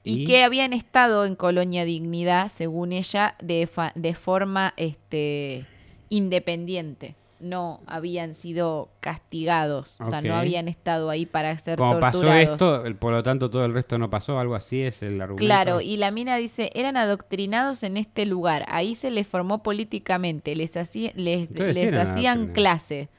Y, ¿Y? que habían estado en Colonia Dignidad, según ella, de, fa- de forma este, independiente. No habían sido castigados, o sea, no habían estado ahí para ser Como pasó torturados. esto, el- por lo tanto todo el resto no pasó, algo así es el argumento. Claro, y la mina dice, eran adoctrinados en este lugar, ahí se les formó políticamente, les, hacía- les, les hacían clase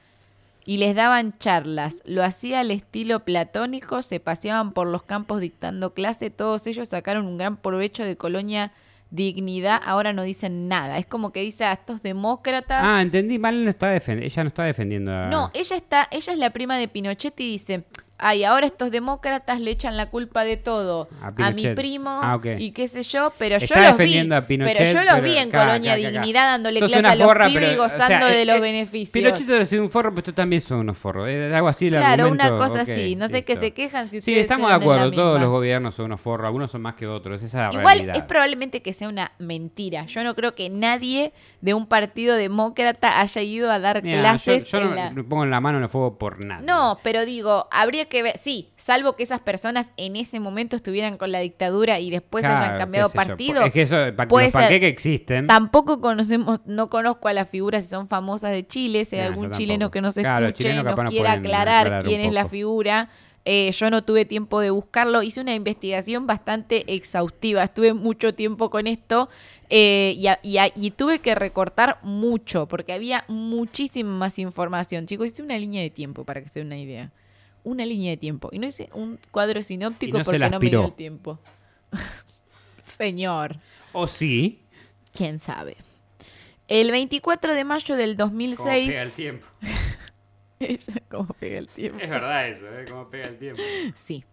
y les daban charlas, lo hacía al estilo platónico, se paseaban por los campos dictando clase, todos ellos sacaron un gran provecho de colonia dignidad, ahora no dicen nada, es como que dice a estos demócratas... Ah, entendí, mal no está defen- ella no está defendiendo a... No, ella está, ella es la prima de Pinochet y dice, ay, ahora estos demócratas le echan la culpa de todo A a, mi primo Ah, y qué sé yo, pero Está yo los vi, defendiendo a Pinochet, pero yo los pero vi en acá, Colonia acá, acá, acá. Dignidad dándole clase a los forra, pibes pero, y o gozando sea, de eh, los eh, beneficios. Pinochet debe ser un forro, pero estos también son unos forros. Es algo así el Claro, una cosa así, no sé qué se quejan si Sí, ustedes estamos de acuerdo, todos los gobiernos son unos forros, algunos son más que otros, esa Igual realidad. es probablemente que sea una mentira. Yo no creo que nadie de un partido demócrata haya ido a dar Mira, yo, clases yo en no la... pongo la mano en el fuego por nada. No, pero digo, habría que ver, sí, salvo que esas personas en ese momento estuvieran con la dictadura y después hayan cambiado sé yo. partido. Es que eso, puede ser. panqueques existen. Tampoco conocemos, no conozco a las figuras si son famosas de Chile, si hay No, algún chileno que nos Claro, escuche nos quiera aclarar, quién es la figura. Eh, yo no tuve tiempo de buscarlo, hice una investigación bastante exhaustiva, estuve mucho tiempo con esto eh, y, a- y a- y tuve que recortar mucho porque había muchísima más información. Chicos, hice una línea de tiempo para que se den una idea. Una línea de tiempo. Y no hice un cuadro sinóptico no porque no me dio el tiempo. Señor. O sí. ¿Quién sabe? El 24 de mayo del Como 2006... pega el tiempo. ¿Cómo pega el tiempo? Es verdad eso, ¿eh? Como pega el tiempo. Sí.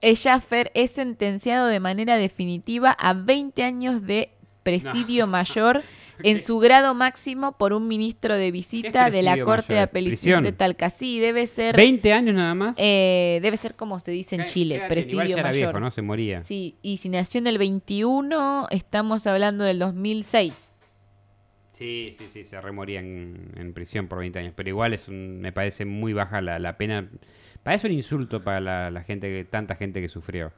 El Schaffer es sentenciado de manera definitiva a 20 años de presidio mayor en su grado máximo por un ministro de visita de la presidio Corte de? Apelación de. Talcasí. Debe ser, 20 años nada más. eh, debe ser como se dice en ¿Qué- Chile, qué tiene? Igual presidio ya era mayor. viejo, ¿no? Se moría. Sí, y si nació en el 21, estamos hablando del 2006. Sí, sí, sí, se remoría en, en prisión por 20 años. Pero igual es un, me parece muy baja la, la pena. Parece un insulto para la, la gente, que tanta gente que sufrió.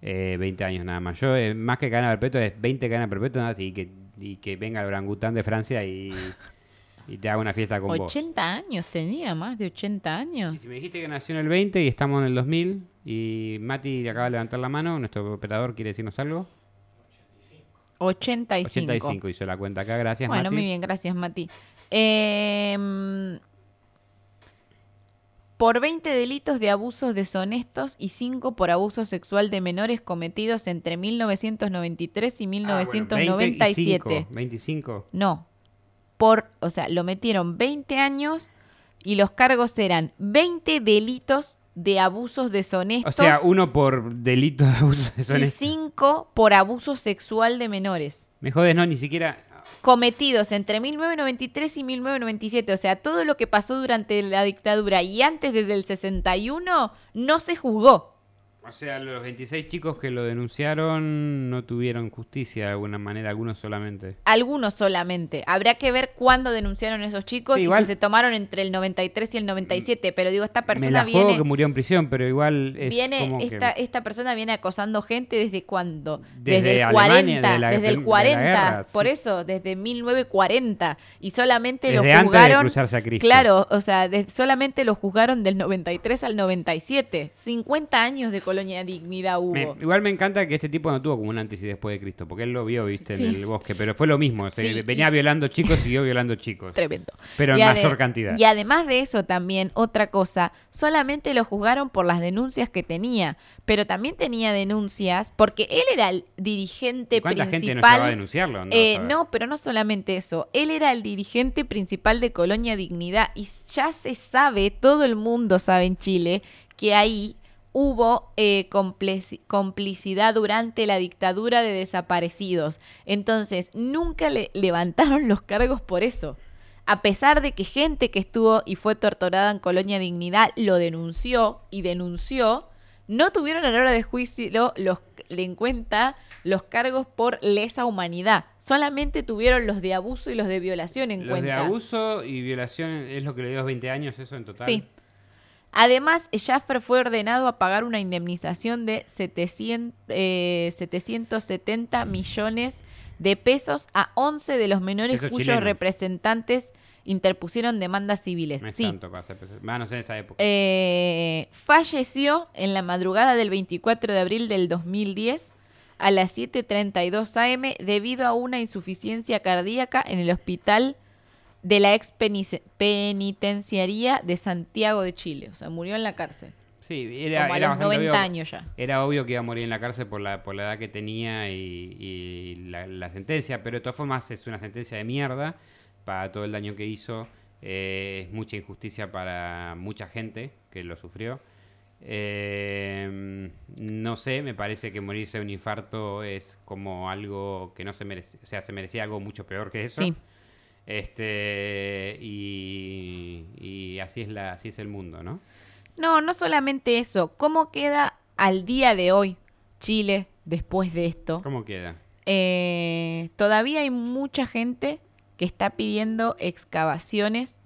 Eh, 20 años nada más. Yo, eh, más que cadena perpetua, es 20 cadenas perpetuas y que, y que venga el orangután de Francia y, y te haga una fiesta con vos. 80 años tenía, más de 80 años. Y si me dijiste que nació en el 20 y estamos en el 2000 y Mati acaba de levantar la mano, nuestro operador quiere decirnos algo. 85. 85 hizo la cuenta acá, gracias Bueno, Mati. muy bien, gracias Mati. Eh, por 20 delitos de abusos deshonestos y 5 por abuso sexual de menores cometidos entre 1993 y Ah, bueno, 1997. 25, 25. No, por, o sea, lo metieron 20 años y los cargos eran 20 delitos de abusos O deshonestos sea, uno por delito de abuso de y deshonesto. 5 por abuso sexual de menores. Me jodes, no, ni siquiera. Cometidos entre 1993 y 1997. O sea, todo lo que pasó durante la dictadura y antes desde el 61 no se juzgó. O sea, los 26 chicos que lo denunciaron no tuvieron justicia de alguna manera, algunos solamente. Algunos solamente. Habrá que ver cuándo denunciaron esos chicos Sí, y igual- si se tomaron entre el 93 y el 97. Pero digo, esta Me persona la juego viene... que murió en prisión, pero igual es Viene, como que- esta, esta persona viene acosando gente desde cuándo? Desde el Alemania, 40, de la- desde de el la 40, guerra, por sí. eso, desde 1940 y solamente Desde lo antes de juzgaron a Cristo. Claro, o sea, de- solamente lo juzgaron del 93 al 97. 50 años de colonia dignidad hubo. Me- igual me encanta que este tipo no tuvo como un antes y después de Cristo, porque él lo vio, viste, Sí. en el bosque, pero fue lo mismo. se venía y- violando chicos, siguió violando chicos. Tremendo. Pero en Y mayor cantidad. Y además de eso también, otra cosa, solamente lo juzgaron por las denuncias que tenía, pero también tenía denuncias porque él era el dirigente ¿Y ¿Cuánta principal. gente no llegaba a denunciarlo? Eh, no, pero no solamente eso. Él era el dirigente principal de Colonia Dignidad y ya se sabe, todo el mundo sabe en Chile, que ahí hubo eh, complici- complicidad durante la dictadura de desaparecidos. Entonces, nunca le levantaron los cargos por eso. A pesar de que gente que estuvo y fue torturada en Colonia Dignidad lo denunció y denunció, no tuvieron a la hora de juicio los, en cuenta los cargos por lesa humanidad. Solamente tuvieron los de abuso y los de violación en Los cuenta. de abuso y violación es lo que le dio 20 años, eso en total. Sí. Además, Schaffer fue ordenado a pagar una indemnización de 700, eh, 770 millones de pesos a 11 de los menores cuyos representantes interpusieron demandas civiles. No es sí. tanto para presidente. Ah, no sé, en esa época. Eh, falleció en la madrugada del 24 de abril del 2010 a las 7.32 am debido a una insuficiencia cardíaca en el hospital de la ex penitenciaría de Santiago de Chile. O sea, murió en la cárcel. sí, era, como a era los bastante 90 obvio- años ya. Era obvio que iba a morir en la cárcel por la, por la edad que tenía y, y la, la sentencia, pero de todas formas es una sentencia de mierda para todo el daño que hizo. eh, es mucha injusticia para mucha gente que lo sufrió. Eh, no sé, me parece que morirse de un infarto es como algo que no se merece, o sea, se merecía algo mucho peor que eso. Sí. Este y, y así es la, así es el mundo, ¿no? No, no solamente eso. ¿Cómo queda al día de hoy Chile después de esto? ¿Cómo queda? Eh, todavía hay mucha gente que está pidiendo excavaciones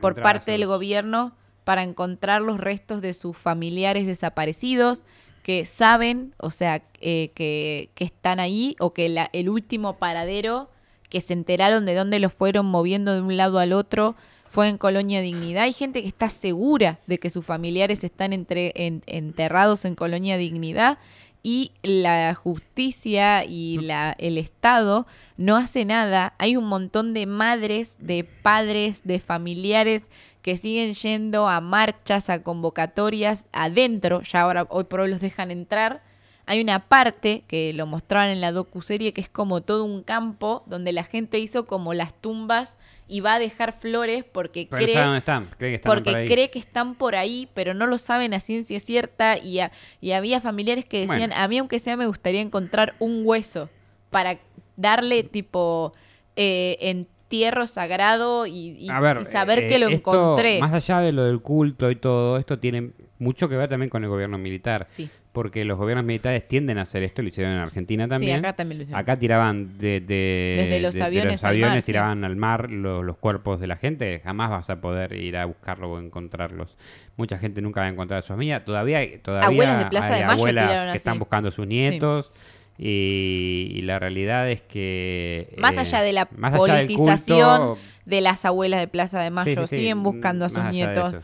por parte del gobierno para encontrar los restos de sus familiares desaparecidos que saben, o sea, eh, que, que están ahí o que la- el último paradero que se enteraron de dónde los fueron moviendo de un lado al otro fue en Colonia Dignidad. Hay gente que está segura de que sus familiares están entre, en- enterrados en Colonia Dignidad y la justicia y la, el Estado no hace nada. Hay un montón de madres, de padres, de familiares que siguen yendo a marchas, a convocatorias adentro, ya ahora hoy por hoy los dejan entrar. Hay una parte que lo mostraban en la docuserie que es como todo un campo donde la gente hizo como las tumbas y va a dejar flores porque Pero cree están, que están porque por ahí. cree que están por ahí, pero no lo saben a ciencia cierta y, a- y había familiares que decían, Bueno. a mí aunque sea me gustaría encontrar un hueso para darle tipo eh, entierro sagrado y, y- A ver, y saber eh, que lo esto, encontré. Más allá de lo del culto y todo, esto tiene mucho que ver también con el gobierno militar. Sí. Porque los gobiernos militares tienden a hacer esto, lo hicieron en Argentina también. acá también lo hicieron. Acá tiraban de, de- Desde los de- de aviones los al aviones, mar, sí. tiraban al mar lo- los cuerpos de la gente. Jamás vas a poder ir a buscarlo o encontrarlos. Mucha gente nunca va a encontrar a sus amigas. Todavía, hay- todavía Abuelas de Plaza hay de Mayo abuelas que están buscando a sus nietos. Y, y la realidad es que... más eh, allá de la más allá del politización culto, de las abuelas de Plaza de Mayo, siguen buscando a sus nietos.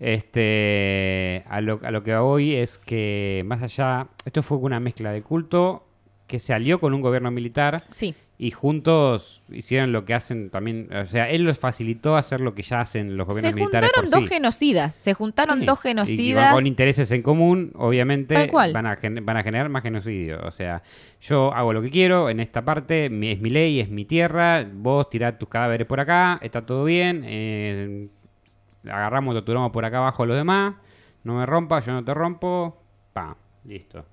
Este, a lo, a lo que voy es que más allá, esto fue una mezcla de culto que se alió con un gobierno militar Sí, y juntos hicieron lo que hacen también, o sea, él los facilitó hacer lo que ya hacen los se gobiernos militares juntaron por dos sí. genocidas, se juntaron Sí, dos y con- genocidas. con intereses en común, obviamente. Van, a van a generar más genocidio. O sea, yo hago lo que quiero en esta parte, mi- es mi ley, es mi tierra, vos tirás tus cadáveres por acá, está todo bien, eh, agarramos, torturamos por acá abajo a los demás, no me rompas, yo no te rompo, pa, listo.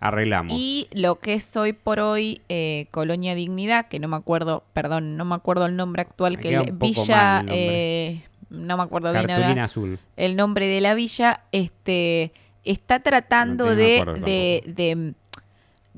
Arreglamos. Y lo que es hoy por hoy eh, Colonia Dignidad, que no me acuerdo, perdón, no me acuerdo el nombre actual, Me que el- Villa, el eh, no me acuerdo bien ahora azul. el nombre de la villa, este está tratando No de, de,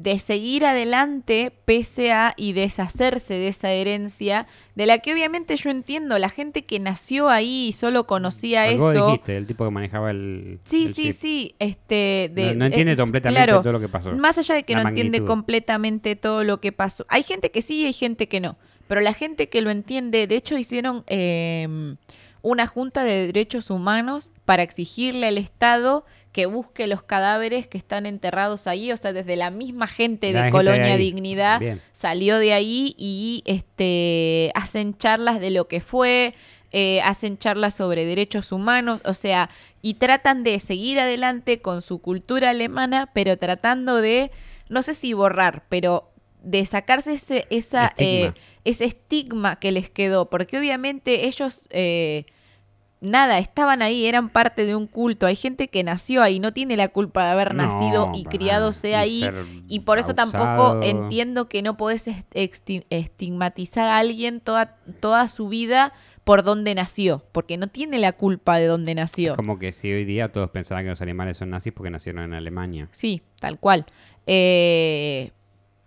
de, seguir adelante pese a y deshacerse de esa herencia, de la que obviamente yo entiendo, la gente que nació ahí y solo conocía vos eso. dijiste, el tipo que manejaba el. Sí, el sí, chip. sí, este de, No- no entiende eh, completamente claro, todo lo que pasó. Más allá de que La no entiende completamente todo lo que pasó. Hay gente que sí y hay gente que no. Pero la gente que lo entiende, de hecho hicieron eh, una junta de derechos humanos para exigirle al Estado que busque los cadáveres que están enterrados ahí, o sea, desde la misma gente La de gente Colonia. Dignidad Bien. salió de ahí y este hacen charlas de lo que fue, eh, hacen charlas sobre derechos humanos, o sea, y tratan de seguir adelante con su cultura alemana, pero tratando de, no sé si borrar, pero de sacarse ese, esa, Estigma. eh, ese estigma que les quedó, porque obviamente ellos... eh, Nada, estaban ahí, eran parte de un culto. Hay gente que nació ahí, no tiene la culpa de haber No, nacido y para criado nada. sea Y ahí. Y por eso tampoco entiendo que no podés estigmatizar a alguien toda, toda su vida por donde nació, porque no tiene la culpa de donde nació. Es como que si hoy día todos pensaran que los animales son nazis porque nacieron en Alemania. Sí, tal cual. Eh,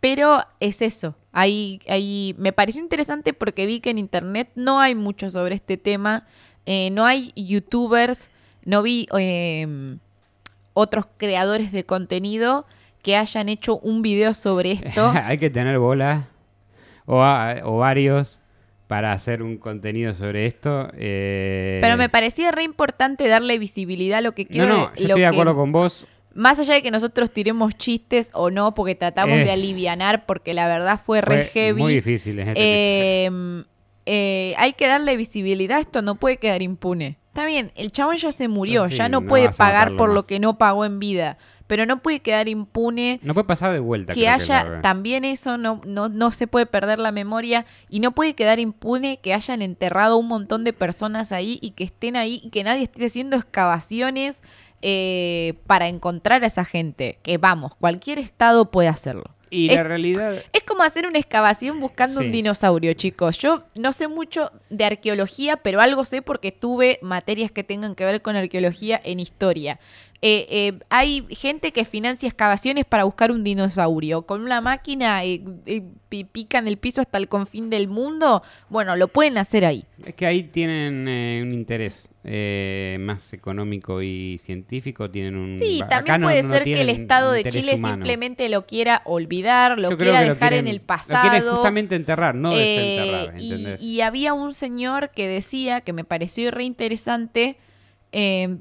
pero es eso. Ahí, ahí me pareció interesante porque vi que en internet no hay mucho sobre este tema. Eh, no hay youtubers, no vi eh, otros creadores de contenido que hayan hecho un video sobre esto. Hay que tener bolas o, varios para hacer un contenido sobre esto. eh, Pero me parecía re importante darle visibilidad a lo que No, quiero. no, de- yo estoy de que- acuerdo con vos. Más allá de que nosotros tiremos chistes o no, porque tratamos Eh. de alivianar, porque la verdad fue re Fue heavy. muy difícil en este Eh, eh, hay que darle visibilidad, esto no puede quedar impune. Está bien, el chabón ya se murió, Sí, ya no, no puede pagar por lo que no pagó en vida, pero no puede quedar impune No puede pasar de vuelta. que haya también eso, no, no, no se puede perder la memoria y no puede quedar impune que hayan enterrado un montón de personas ahí y que estén ahí y que nadie esté haciendo excavaciones eh, para encontrar a esa gente. Que vamos, cualquier estado puede hacerlo. Y Es- la realidad... Es como hacer una excavación buscando Sí. un dinosaurio, chicos. Yo no sé mucho de arqueología, pero algo sé porque tuve materias que tengan que ver con arqueología en historia. Eh, eh, hay gente que financia excavaciones para buscar un dinosaurio. Con una máquina eh, eh, pi- pican el piso hasta el confín del mundo. Bueno, lo pueden hacer ahí. Es que ahí tienen eh, un interés eh, más económico y científico. Tienen un... Sí, también no- puede no ser que el Estado de Chile humano. simplemente lo quiera olvidar, lo Yo quiera lo dejar en el Lo quieren pasado. justamente enterrar, no desenterrar, y, ¿entendés? y había un señor que decía, que me pareció re interesante, eh,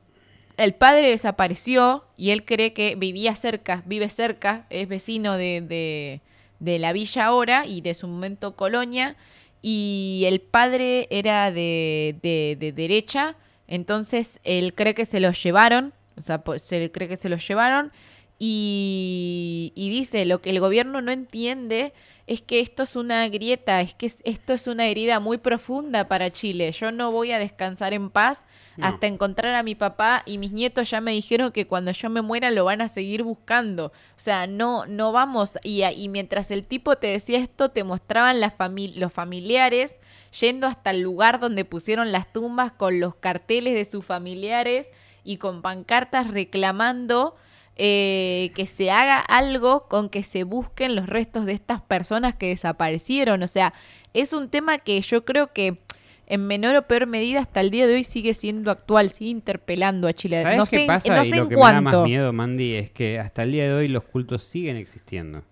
el padre desapareció y él cree que vivía cerca, vive cerca, es vecino de, de- de la villa ahora y de su momento colonia, y el padre era de, de- de derecha, entonces él cree que se los llevaron, o sea, él cree que se los llevaron, y, y dice, lo que el gobierno no entiende es que esto es una grieta, es que es- esto es una herida muy profunda para Chile. Yo no voy a descansar en paz No. hasta encontrar a mi papá y mis nietos ya me dijeron que cuando yo me muera lo van a seguir buscando. O sea, no, no vamos. Y, y mientras el tipo te decía esto, te mostraban las fami- los familiares yendo hasta el lugar donde pusieron las tumbas con los carteles de sus familiares y con pancartas reclamando eh, que se haga algo con que se busquen los restos de estas personas que desaparecieron. O sea, es un tema que yo creo que en menor o peor medida hasta el día de hoy sigue siendo actual, sigue interpelando a Chile. ¿Sabes no qué sé, pasa? no y sé lo en que me da más miedo, Mandy, es que hasta el día de hoy los cultos siguen existiendo.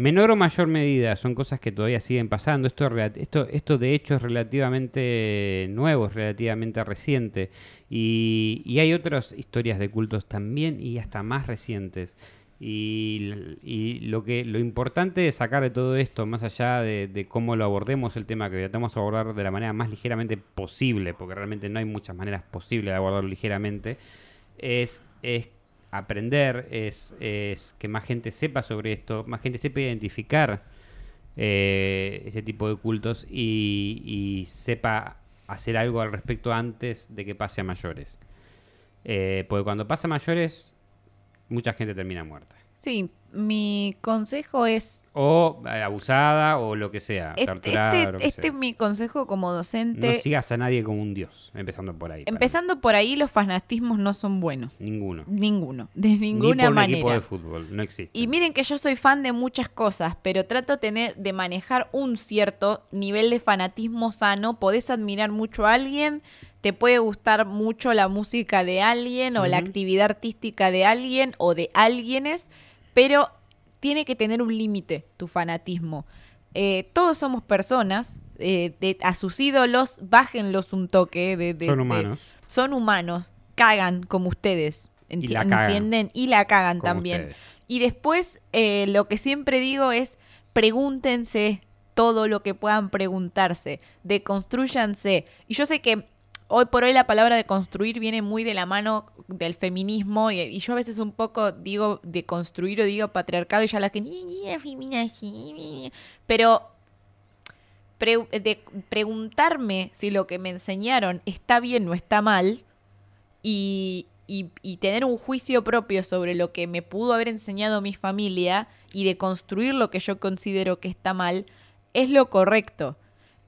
Menor o mayor medida, son cosas que todavía siguen pasando. Esto, de hecho es relativamente nuevo, es relativamente reciente. Y, hay otras historias de cultos también y hasta más recientes. Y, lo que lo importante de sacar de todo esto, más allá de, de cómo lo abordemos el tema, que tratamos de abordar de la manera más ligeramente posible, porque realmente no hay muchas maneras posibles de abordarlo ligeramente, es, es aprender, es, es que más gente sepa sobre esto, más gente sepa identificar eh, ese tipo de cultos y, sepa hacer algo al respecto antes de que pase a mayores. Eh, porque cuando pasa a mayores, mucha gente termina muerta. Sí, mi consejo es O eh, abusada o lo que sea, este, torturada o lo este, que este sea. es mi consejo como docente. No sigas a nadie como un dios, empezando por ahí. Empezando por ahí, los fanatismos no son buenos. Ninguno. Ninguno, de Ni ninguna por un manera. equipo de fútbol, no existe. Y miren que yo soy fan de muchas cosas, pero trato de, tener, de manejar un cierto nivel de fanatismo sano. Podés admirar mucho a alguien, te puede gustar mucho la música de alguien o la actividad artística de alguien o de alguienes, pero tiene que tener un límite tu fanatismo. Eh, todos somos personas, eh, de- a sus ídolos bájenlos un toque. De, de- Son humanos. son humanos, cagan como ustedes. enti- la cagan. ¿Entienden? Y la cagan como también. ustedes. Y después, eh, lo que siempre digo es, pregúntense todo lo que puedan preguntarse, deconstruyanse. Y yo sé que hoy por hoy la palabra de construir viene muy de la mano del feminismo y, y yo a veces un poco digo de construir o digo patriarcado y ya la que ni ni la feminazi, ni, ni". pero de preguntarme si lo que me enseñaron está bien o está mal y- y tener un juicio propio sobre lo que me pudo haber enseñado mi familia y de construir lo que yo considero que está mal, es lo correcto.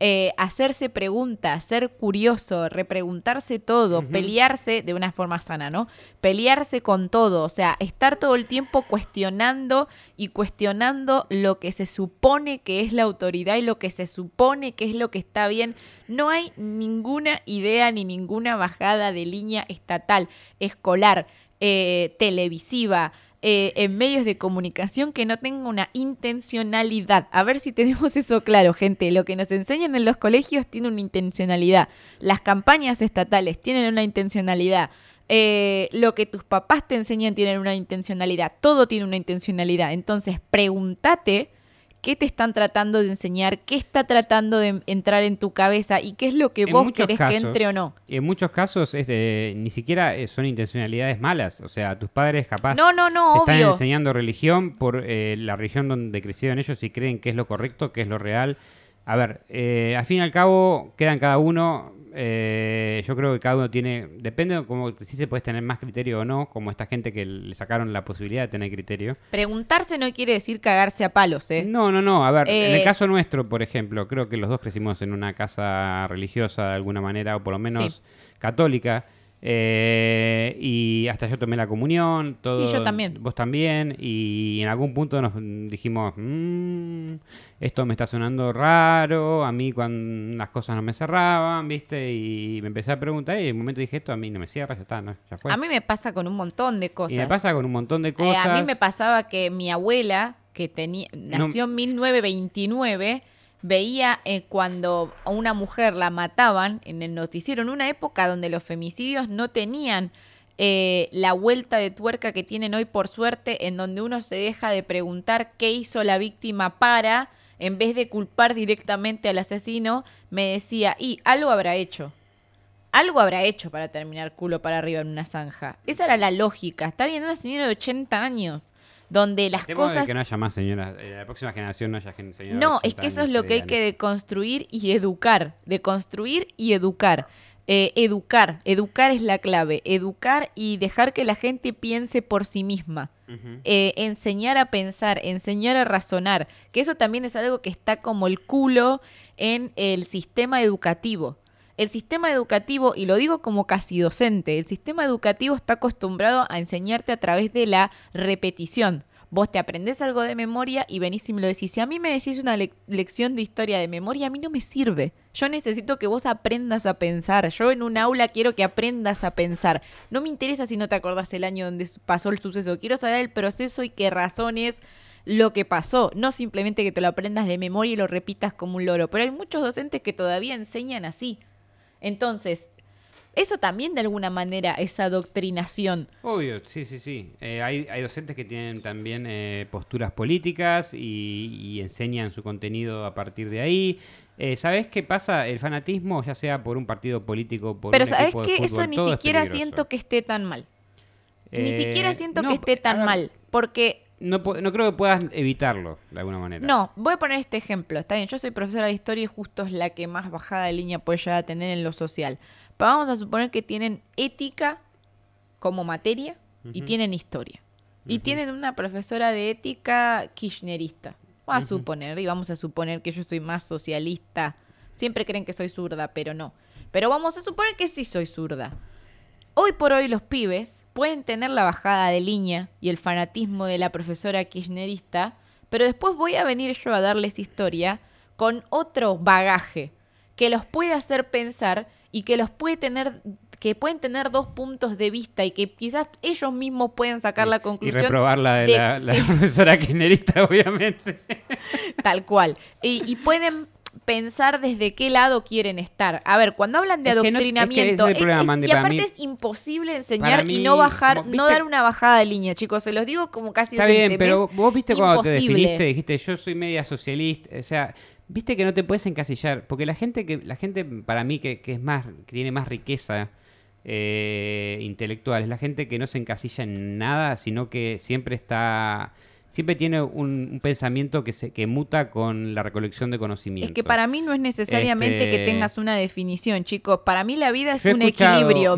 Eh, hacerse preguntas, ser curioso, repreguntarse todo, pelearse de una forma sana, ¿no? Pelearse con todo, o sea, estar todo el tiempo cuestionando y cuestionando lo que se supone que es la autoridad y lo que se supone que es lo que está bien. No hay ninguna idea ni ninguna bajada de línea estatal, escolar, eh, televisiva, eh, en medios de comunicación que no tenga una intencionalidad. A ver si tenemos eso claro, gente. Lo que nos enseñan en los colegios tiene una intencionalidad. Las campañas estatales tienen una intencionalidad. Eh, lo que tus papás te enseñan tiene una intencionalidad. Todo tiene una intencionalidad. Entonces, pregúntate qué te están tratando de enseñar, qué está tratando de entrar en tu cabeza y qué es lo que En vos querés casos- que entre o no. En muchos casos es de- ni siquiera eh, son intencionalidades malas. O sea, tus padres capaz No, no, no, te están enseñando religión por eh, la religión donde crecieron ellos y creen que es lo correcto, que es lo real. A ver, eh, al fin y al cabo quedan cada uno. Eh, yo creo que cada uno tiene, depende de cómo, si se puedes tener más criterio o no, como esta gente que le sacaron la posibilidad de tener criterio. Preguntarse no quiere decir cagarse a palos, ¿eh? No, no, no. A ver, en Eh, el caso nuestro, por ejemplo, creo que los dos crecimos en una casa religiosa de alguna manera, o por lo menos católica. Eh, y hasta yo tomé la comunión, todo. Sí, yo también. Vos también. Y en algún punto nos dijimos, "Mm, esto me está sonando raro. A mí cuando las cosas no me cerraban, ¿viste? Y me empecé a preguntar. Y en un momento dije, esto a mí no me cierra, ya está, ¿no? ya fue. A mí me pasa con un montón de cosas. y me pasa con un montón de Eh, cosas. a mí me pasaba que mi abuela, que tenía, nació en 1929, veía eh, cuando a una mujer la mataban en el noticiero, en una época donde los femicidios no tenían eh, la vuelta de tuerca que tienen hoy por suerte, en donde uno se deja de preguntar qué hizo la víctima para, en vez de culpar directamente al asesino, me decía, y algo habrá hecho. Algo habrá hecho para terminar culo para arriba en una zanja. Esa era la lógica. Está bien, una señora de 80 años, donde las cosas... que no haya más señoras. eh, la próxima generación no haya señoras. No, es 80 que eso es lo que hay que deconstruir y educar. Deconstruir y educar. Eh, educar. Educar es la clave. Educar y dejar que la gente piense por sí misma. Eh, enseñar a pensar, enseñar a razonar. Que eso también es algo que está como el culo en el sistema educativo. El sistema educativo, y lo digo como casi docente, el sistema educativo está acostumbrado a enseñarte a través de la repetición. Vos te aprendés algo de memoria y venís y me lo decís. Si a mí me decís una lec- lección de historia de memoria, a mí no me sirve. Yo necesito que vos aprendas a pensar. Yo en un aula quiero que aprendas a pensar. No me interesa si no te acordás el año donde pasó el suceso. Quiero saber el proceso y que razones lo que pasó. No simplemente que te lo aprendas de memoria y lo repitas como un loro. Pero hay muchos docentes que todavía enseñan así. Entonces, eso también de alguna manera es adoctrinación. Obvio, sí, sí, sí. Eh, hay, hay docentes que tienen también eh, posturas políticas y, y enseñan su contenido a partir de ahí. Eh, ¿Sabés qué pasa? El fanatismo, ya sea por un partido político, por Pero un ¿sabes equipo de qué? fútbol, Eso ni es siquiera siento que esté tan mal. ni Eh, siquiera siento no, que esté tan ver, mal. Porque No, no creo que puedas evitarlo, de alguna manera. No, voy a poner este ejemplo. Está bien, yo soy profesora de historia y justo es la que más bajada de línea puede llegar a tener en lo social. Pero vamos a suponer que tienen ética como materia y tienen historia. Y tienen una profesora de ética kirchnerista. Vamos a suponer, y vamos a suponer que yo soy más socialista. Siempre creen que soy zurda, pero no. Pero vamos a suponer que sí soy zurda. Hoy por hoy los pibes pueden tener la bajada de línea y el fanatismo de la profesora kirchnerista, pero después voy a venir yo a darles historia con otro bagaje que los puede hacer pensar y que los puede tener que pueden tener dos puntos de vista y que quizás ellos mismos pueden sacar la Y conclusión reprobar la de, de- la, la sí. profesora kirchnerista, obviamente. Tal cual. Y, y pueden pensar desde qué lado quieren estar. A ver, cuando hablan de Es que no- es que adoctrinamiento, problema, es- Mandy, y aparte mí- es imposible enseñar y no bajar, como, no dar una bajada de línea, chicos. Se los digo como casi Está bien, pero vos viste cuando te definiste, dijiste yo soy media socialista, o sea, viste que no te puedes encasillar, porque la gente que, la gente para mí que, que es más, que tiene más riqueza eh, intelectual, es la gente que no se encasilla en nada, sino que siempre está, siempre tiene un, un pensamiento que se, que muta con la recolección de conocimiento. Es que para mí no es necesariamente que Este- tengas una definición, chicos. Para mí la vida es un equilibrio.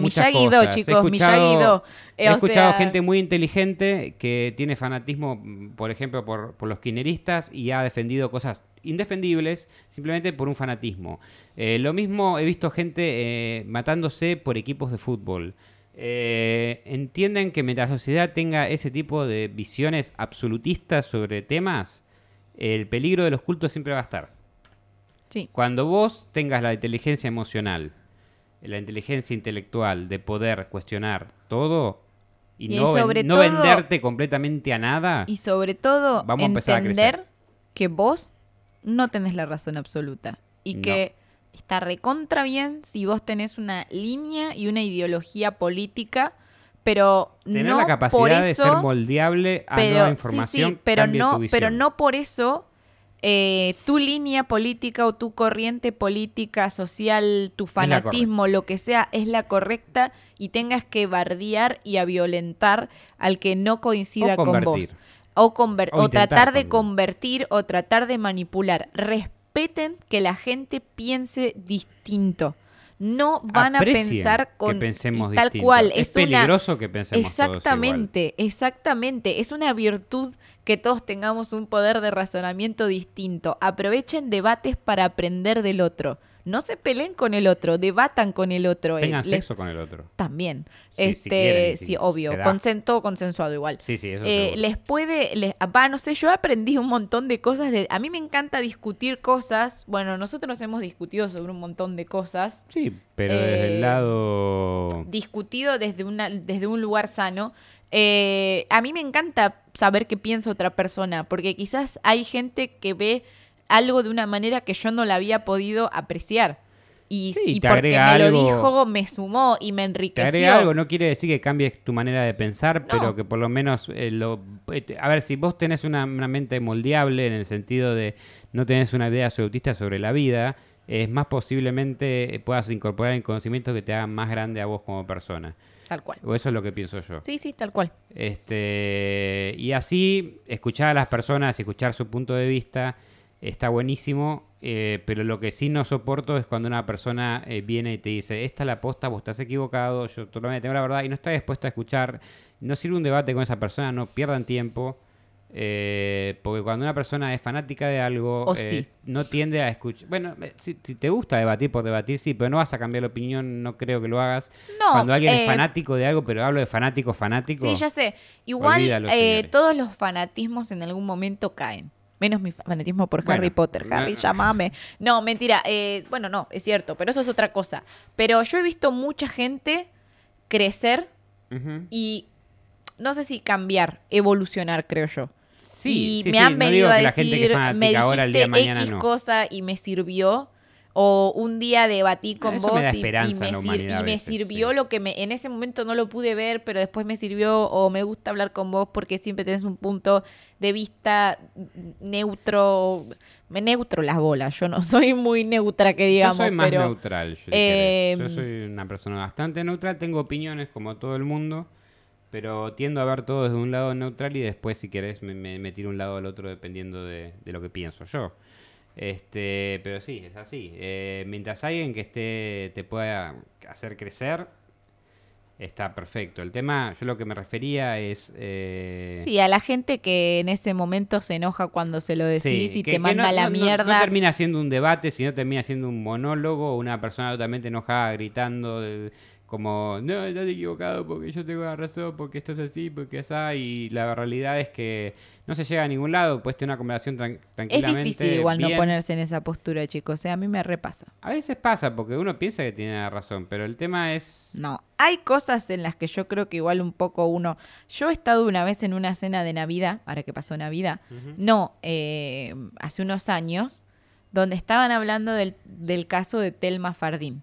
cosas. He chicos, escuchado- Miyagi-Do. Eh, He escuchado sea, gente muy inteligente que tiene fanatismo, mm, por ejemplo, por, por los kirchneristas y ha defendido cosas indefendibles simplemente por un fanatismo. Eh, lo mismo he visto gente eh, matándose por equipos de fútbol. Eh, entienden que mientras la sociedad tenga ese tipo de visiones absolutistas sobre temas, el peligro de los cultos siempre va a estar. Sí. Cuando vos tengas la inteligencia emocional, la inteligencia intelectual de poder cuestionar todo, y, Y no, ven- sobre no todo- venderte completamente a nada, Y sobre todo, Vamos a empezar a entender que vos no tenés la razón absoluta. Y No. que está recontra bien si vos tenés una línea y una ideología política, pero tener no la por capacidad de ser eso, moldeable a pero, nueva sí, información, sí, pero cambie tu no, pero no por eso eh, tu línea política o tu corriente política, social, tu fanatismo, lo que sea, es la correcta y tengas que bardear y a violentar al que no coincida con vos. O, O o tratar de convertir. convertir o tratar de manipular. Respeten que la gente piense distinto. No van Aprecien a pensar con que tal distinto. cual. Es, Es, una- peligroso que pensemos todos. Exactamente, exactamente. Es una virtud que todos tengamos un poder de razonamiento distinto. Aprovechen debates para aprender del otro. No se peleen con el otro, debatan con el otro. Tengan Eh, les- sexo con el otro. También. Sí, si este, quieren, sí, obvio. se da. Consen- todo consensuado igual. Sí, sí, eso Eh, les puede, les, va, no sé, yo aprendí un montón de cosas. De, a mí me encanta discutir cosas. Bueno, nosotros hemos discutido sobre un montón de cosas. Sí, pero desde eh, el lado... Discutido desde, una, desde un lugar sano. Eh, a mí me encanta saber qué piensa otra persona, porque quizás hay gente que ve algo de una manera que yo no la había podido apreciar. Y, Sí, y te porque me lo dijo, me sumó y me Te enriqueció. agrega algo, no quiere decir que cambies tu manera de pensar, No. pero que por lo menos eh, lo... eh, A ver, si vos tenés una, una mente moldeable en el sentido de no tenés una idea absolutista sobre la vida, es más posiblemente eh, puedas incorporar en conocimientos que te hagan más grande a vos como persona. Tal cual. O eso es lo que pienso yo. Sí, sí, tal cual. Este, y así, escuchar a las personas y escuchar su punto de vista está buenísimo, eh, pero lo que sí no soporto es cuando una persona eh, viene y te dice, esta es la posta, vos estás equivocado, yo totalmente tengo la verdad, y no está dispuesto a escuchar. No sirve un debate con esa persona, no pierdan tiempo. eh, porque cuando una persona es fanática de algo, eh, sí. no tiende a escuchar. Bueno, si, si te gusta debatir por debatir, sí, pero no vas a cambiar la opinión, no creo que lo hagas. No, Cuando alguien es fanático de algo, pero hablo de fanático, fanático. Sí, ya sé. Igual eh, todos los fanatismos en algún momento caen. Menos mi fanatismo por Bueno, Harry Potter. Harry, no. llamame. No, mentira. eh, bueno, no, es cierto, pero eso es otra cosa. Pero yo he visto mucha gente crecer y no sé si cambiar, evolucionar, creo yo. Sí, y sí, me sí, han venido a decir, me dijiste ahora, el día de mañana, X no. cosa y me sirvió. O un día debatí con Eso vos me y- me, sir- y me veces, sirvió sí. lo que me, en ese momento no lo pude ver, pero después me sirvió o me gusta hablar con vos porque siempre tenés un punto de vista neutro, me neutro las bolas, yo no soy muy neutra que digamos, yo soy más pero neutral. si eh. Yo soy una persona bastante neutral, tengo opiniones como todo el mundo, pero tiendo a ver todo desde un lado neutral y después, si querés, me, me, me tiro un lado al otro dependiendo de, de lo que pienso yo. Este, pero sí, es así. Eh, mientras alguien que esté te pueda hacer crecer, está perfecto. El tema, yo lo que me refería es... eh, sí, a la gente que en ese momento se enoja cuando se lo decís Sí, y que- te manda no- la no- no- mierda. No, termina siendo un debate, sino termina siendo un monólogo, una persona totalmente enojada gritando de- como, no, estás equivocado porque yo tengo la razón, porque esto es así, porque es así, y la realidad es que no se llega a ningún lado, puedes tener una conversación tran- es tranquilamente. difícil igual no ponerse en esa postura, chicos. O sea, a mí me repasa. A veces pasa, porque uno piensa que tiene la razón, pero el tema es... No, hay cosas en las que yo creo que igual un poco uno... Yo he estado una vez en una cena de Navidad, ahora que pasó Navidad, no, eh, hace unos años, donde estaban hablando del, del caso de Telma Fardín.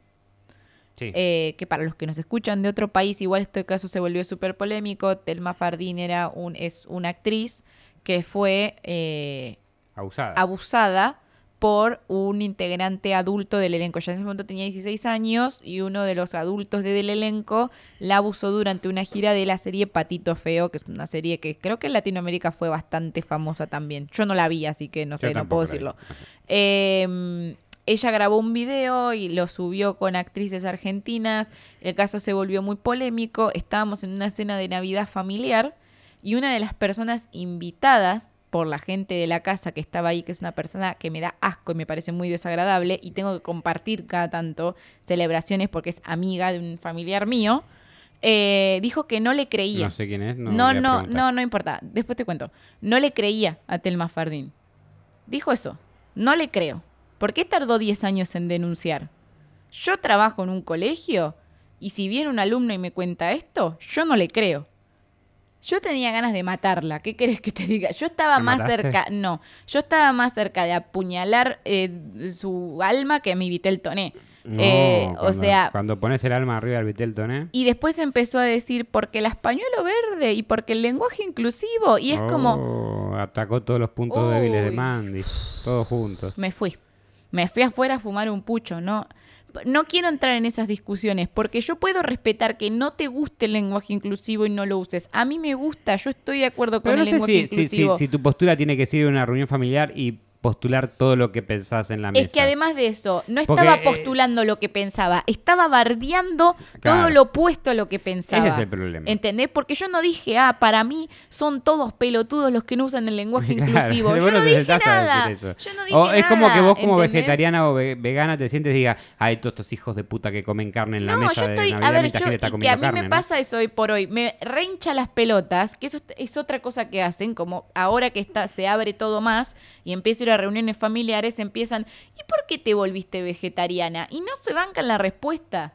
Sí. Eh, que para los que nos escuchan de otro país, igual este caso se volvió súper polémico. Telma Fardín era un, es una actriz que fue eh, abusada. abusada por un integrante adulto del elenco. Ya en ese momento tenía 16 años y uno de los adultos del elenco la abusó durante una gira de la serie Patito Feo, que es una serie que creo que en Latinoamérica fue bastante famosa también. Yo no la vi, así que no Yo sé, no puedo decirlo. Eh, ella grabó un video y lo subió con actrices argentinas. El caso se volvió muy polémico. Estábamos en una cena de Navidad familiar y una de las personas invitadas por la gente de la casa que estaba ahí, que es una persona que me da asco y me parece muy desagradable, y tengo que compartir cada tanto celebraciones porque es amiga de un familiar mío, eh, dijo que no le creía. No sé quién es. No, No, no, no, no importa. Después te cuento. No le creía a Telma Fardín. Dijo eso. No le creo. ¿Por qué tardó 10 años en denunciar? Yo trabajo en un colegio y si viene un alumno y me cuenta esto, yo no le creo. Yo tenía ganas de matarla. ¿Qué querés que te diga? Yo estaba ¿La más mataste? cerca. No, yo estaba más cerca de apuñalar eh, su alma que mi Vitel Toné. No, Eh, o cuando- sea, Cuando pones el alma arriba del Vitel Toné. y después empezó a decir porque el españuelo verde y porque el lenguaje inclusivo. Y es como, Oh, Atacó todos los puntos débiles de. Mandy. Todos juntos. me fui. Me fui afuera a fumar un pucho, ¿no? No quiero entrar en esas discusiones porque yo puedo respetar que no te guste el lenguaje inclusivo y no lo uses. A mí me gusta, yo estoy de acuerdo con Pero no el sé lenguaje si, si, si, inclusivo. si tu postura tiene que ser una reunión familiar y postular todo lo que pensás en la mesa. Es que además de eso, no estaba es- postulando lo que pensaba, estaba bardeando todo lo opuesto a lo que pensaba. Ese es el problema. ¿Entendés? Porque yo no dije, ah, para mí son todos pelotudos los que no usan el lenguaje Claro, inclusivo. Yo no dije nada. eso. Yo no dije O es como nada, que vos como ¿entendés? vegetariana o ve- vegana te sientes y digas, ay, todos estos hijos de puta que comen carne en la No, mesa yo estoy, de Navidad a ver, yo, está y que a mí carne, me ¿no? pasa eso hoy por hoy, me reincha las pelotas, que eso es- es otra cosa que hacen, como ahora que está, se abre todo más y empiezo a ir reuniones familiares, empiezan, ¿y por qué te volviste vegetariana? Y no se bancan la respuesta.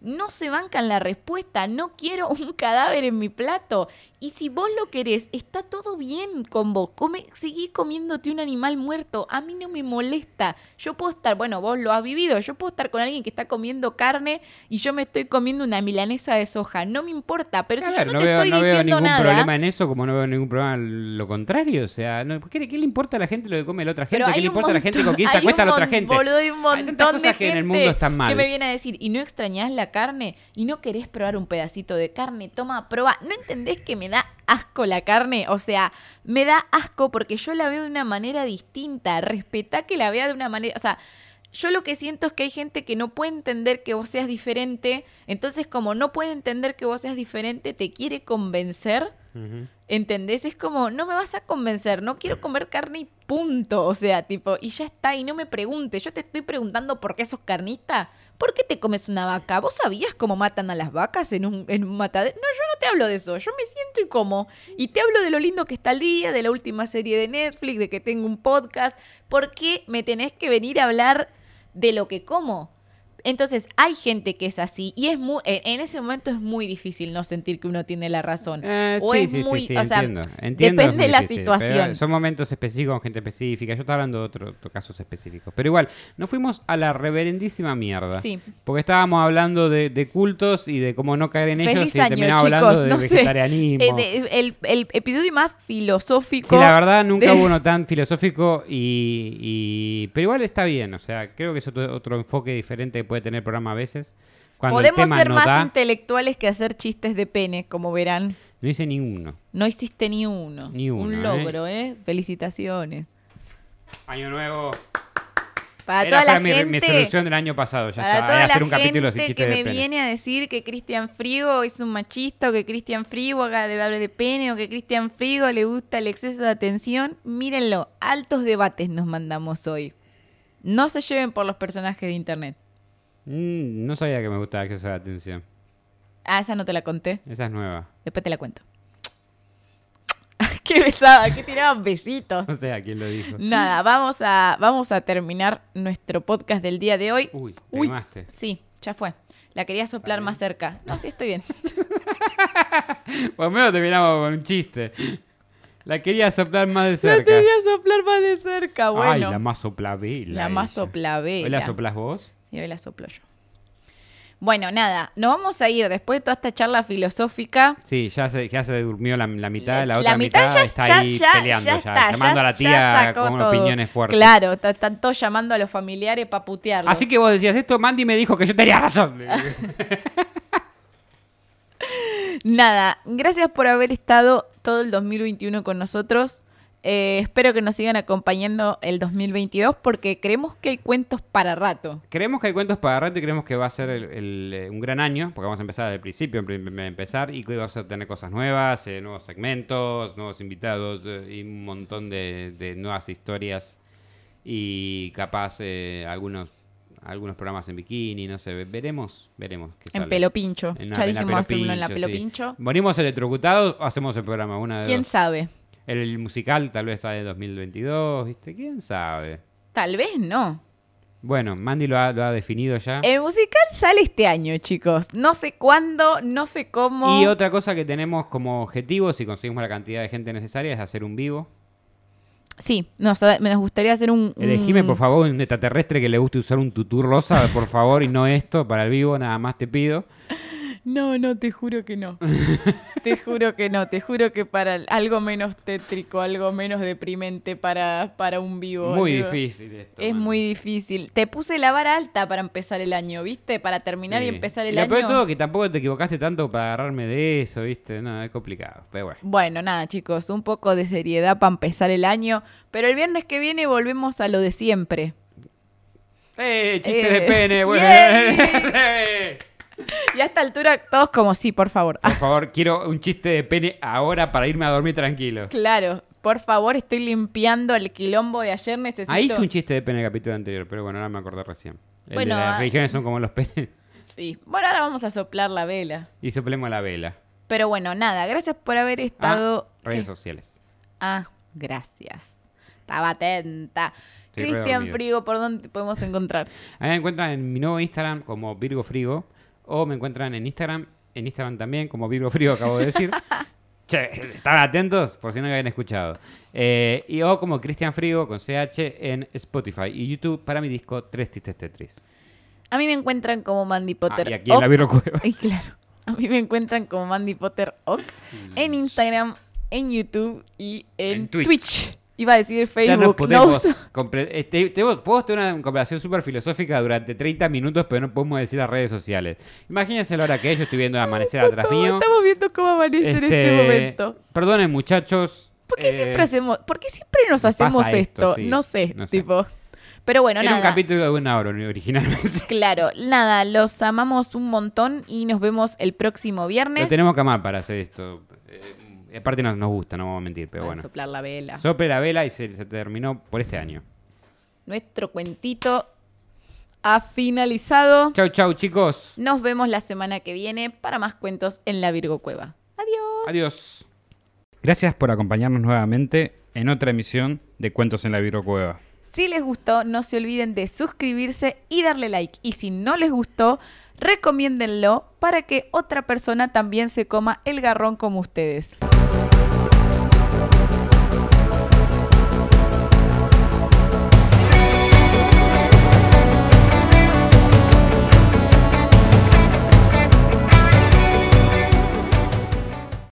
No se bancan la respuesta, no quiero un cadáver en mi plato. Y si vos lo querés, está todo bien con vos. Come, seguí comiéndote un animal muerto. A mí no me molesta. Yo puedo estar, bueno, vos lo has vivido. Yo puedo estar con alguien que está comiendo carne y yo me estoy comiendo una milanesa de soja. No me importa. Pero A si yo no no, te veo, estoy no veo diciendo ningún nada. problema en eso, como no veo ningún problema en lo contrario. O sea, no, ¿qué, qué le importa a la gente lo que come la otra gente? ¿Qué le importa a la gente con quién se acuesta un la otra gente? Boludo, hay un montón de cosas que en el gente mundo están mal. Que me viene a decir, ¿y no extrañás la carne? ¿Y no querés probar un pedacito de carne? Toma, prueba. ¿No entendés que me da asco la carne? O sea, me da asco porque yo la veo de una manera distinta. Respetá que la vea de una manera... O sea, yo lo que siento es que hay gente que no puede entender que vos seas diferente. Entonces, como no puede entender que vos seas diferente, te quiere convencer. ¿Entendés? Es como, no me vas a convencer, no quiero comer carne y punto. O sea, tipo, y ya está, y no me preguntes. Yo te estoy preguntando por qué sos carnista. ¿Por qué te comes una vaca? ¿Vos sabías cómo matan a las vacas en un, en un matadero? No, yo no te hablo de eso. Yo me siento y como. Y te hablo de lo lindo que está el día, de la última serie de Netflix, de que tengo un podcast. ¿Por qué me tenés que venir a hablar de lo que como? Entonces, hay gente que es así y es muy, en en ese momento es muy difícil no sentir que uno tiene la razón. Eh, o sí, es sí, muy, sí, o sea, entiendo. Entiendo, depende de la difícil, situación. Son momentos específicos con gente específica. Yo estaba hablando de otro, otro casos específicos. Pero igual, nos fuimos a la reverendísima mierda. Sí. Porque estábamos hablando de, de cultos y de cómo no caer en ellos y año, terminamos chicos. hablando de no vegetarianismo. Eh, de- el, el episodio más filosófico. Sí, la verdad nunca de- hubo uno tan filosófico y, y- Pero igual está bien, o sea, creo que es otro, otro enfoque diferente que puede tener el programa a veces. Cuando Podemos ser no más da, intelectuales que hacer chistes de pene, como verán. no hice ni uno. No hiciste ni uno. Ni uno, Un ¿eh? logro, ¿eh? Felicitaciones. Año nuevo. Para Era toda la fue mi, gente. mi resolución del año pasado, ya Para está. toda la hacer un capítulo chistes que de me viene a decir que Cristian Frigo es un machista o que Cristian Frigo haga de hablar de pene o que Cristian Frigo le gusta el exceso de atención, mírenlo, altos debates nos mandamos hoy. No se lleven por los personajes de internet. Mm, no sabía que me gustaba a la atención. Ah, esa no te la conté. Esa es nueva. Después te la cuento. qué besaba, qué tiraban besitos. No sé a quién lo dijo. Nada, vamos a, vamos a terminar nuestro podcast del día de hoy. Uy, te Uy, quemaste. sí, ya fue. La quería soplar más cerca. No, sí, estoy bien. Por lo menos terminamos con un chiste. La quería soplar más de La cerca. quería soplar más de cerca, Ay, bueno. la más soplavela. La más. ¿Hoy la soplas vos? Sí, hoy la soplo yo. Bueno, nada, nos vamos a ir después de toda esta charla filosófica. Sí, ya se, ya se durmió la, la mitad, la, La otra mitad mitad, ya- está ya- ahí ya- peleando ya, está, llamando a la ya tía con todo. opiniones fuertes. Claro, está- están todos llamando a los familiares para putearlo. Así que vos decías esto, Mandy me dijo que yo tenía razón. Nada, gracias por haber estado todo el 2021 con nosotros. Eh, espero que nos sigan acompañando el 2022 porque creemos que hay cuentos para rato. creemos que hay cuentos para rato y creemos que va a ser el- el, eh, un gran año, porque vamos a empezar desde el principio, em- em- empezar, y que vamos a tener cosas nuevas, eh, nuevos segmentos, nuevos invitados eh, y un montón de, de nuevas historias y capaz algunos algunos programas en bikini, no sé, ve- veremos, veremos. qué En sale. pelo pincho. En ya en dijimos hacer uno en la pincho, pelo sí. pincho. ¿Morimos electrocutados o hacemos el programa? Una de ¿Quién dos. sabe? El musical tal vez sale en 2022, ¿viste? ¿Quién sabe? Tal vez no. Bueno, Mandy lo ha, lo ha definido ya. El musical sale este año, chicos. No sé cuándo, no sé cómo. Y otra cosa que tenemos como objetivo, si conseguimos la cantidad de gente necesaria, es hacer un vivo. Sí, nos, nos gustaría hacer un... un- Elegime, por favor, un extraterrestre que le guste usar un tutú rosa, por favor, y no esto para el vivo, nada más te pido. No, no, te juro que no. te juro que no, te juro que para algo menos tétrico, algo menos deprimente para, para un vivo. Muy boludo. difícil esto. Es man. muy difícil. Te puse la vara alta para empezar el año, ¿viste? Para terminar y empezar el lo año. peor de todo que tampoco te equivocaste tanto para agarrarme de eso, ¿viste? No, es complicado, pero bueno. Bueno, nada, chicos, un poco de seriedad para empezar el año. Pero el viernes que viene volvemos a lo de siempre. ¡Eh, chiste Eh, de pene! Bueno. yay. Y a esta altura, todos como sí, por favor. Por favor, quiero un chiste de pene ahora para irme a dormir tranquilo. Claro, por favor, estoy limpiando el quilombo de ayer. Necesito. Ahí hice un chiste de pene en el capítulo anterior, pero bueno, ahora me acordé recién. El Bueno, de las ah. religiones son como los penes. Sí. Bueno, ahora vamos a soplar la vela. Y soplemos la vela. Pero bueno, nada, gracias por haber Ah, estado. redes ¿Qué? sociales. Ah, gracias. Estaba atenta. Cristian. Frigo, ¿por dónde te podemos encontrar? A mí me encuentran en mi nuevo Instagram como Virgo Frigo. O me encuentran en Instagram, en Instagram también como Virgo Frigo, acabo de decir. che, ¿están atentos? Por si no me habían escuchado. Eh, y o como Cristian Frigo con CH en Spotify y YouTube para mi disco Tres Tistes Tetris. A mí me encuentran como Mandy Potter. Ah, y aquí en la. Virgo Cueva. Y claro, a mí me encuentran como Mandy Potter Oc en Instagram, en YouTube y en, En Twitch. Twitch. Iba a decir Ya Facebook. no podemos. compre- eh, te- te- puedo tener una conversación súper filosófica durante 30 minutos, pero no podemos decir las redes sociales. Imagínense la hora que es, yo estoy viendo el amanecer atrás Estamos- mío. Estamos viendo cómo amanece en este Este, momento. Perdonen, muchachos. ¿Por qué eh, siempre hacemos, por qué siempre nos hacemos esto, esto? sí, no sé, no sé. tipo. Pero bueno, Era un nada. capítulo de una hora originalmente. Claro, nada, los amamos un montón y nos vemos el próximo viernes. Lo tenemos que amar para hacer esto. Eh, aparte nos, nos gusta, no vamos a mentir, pero a bueno. soplar la vela. Sople la vela y se, se terminó por este año. Nuestro cuentito ha finalizado. Chau, chau, chicos. Nos vemos la semana que viene para más cuentos en la Virgo Cueva. Adiós. Adiós. Gracias por acompañarnos nuevamente en otra emisión de Cuentos en la Cueva. Si les gustó, no se olviden de suscribirse y darle like. Y si no les gustó, recomiéndenlo para que otra persona también se coma el garrón como ustedes.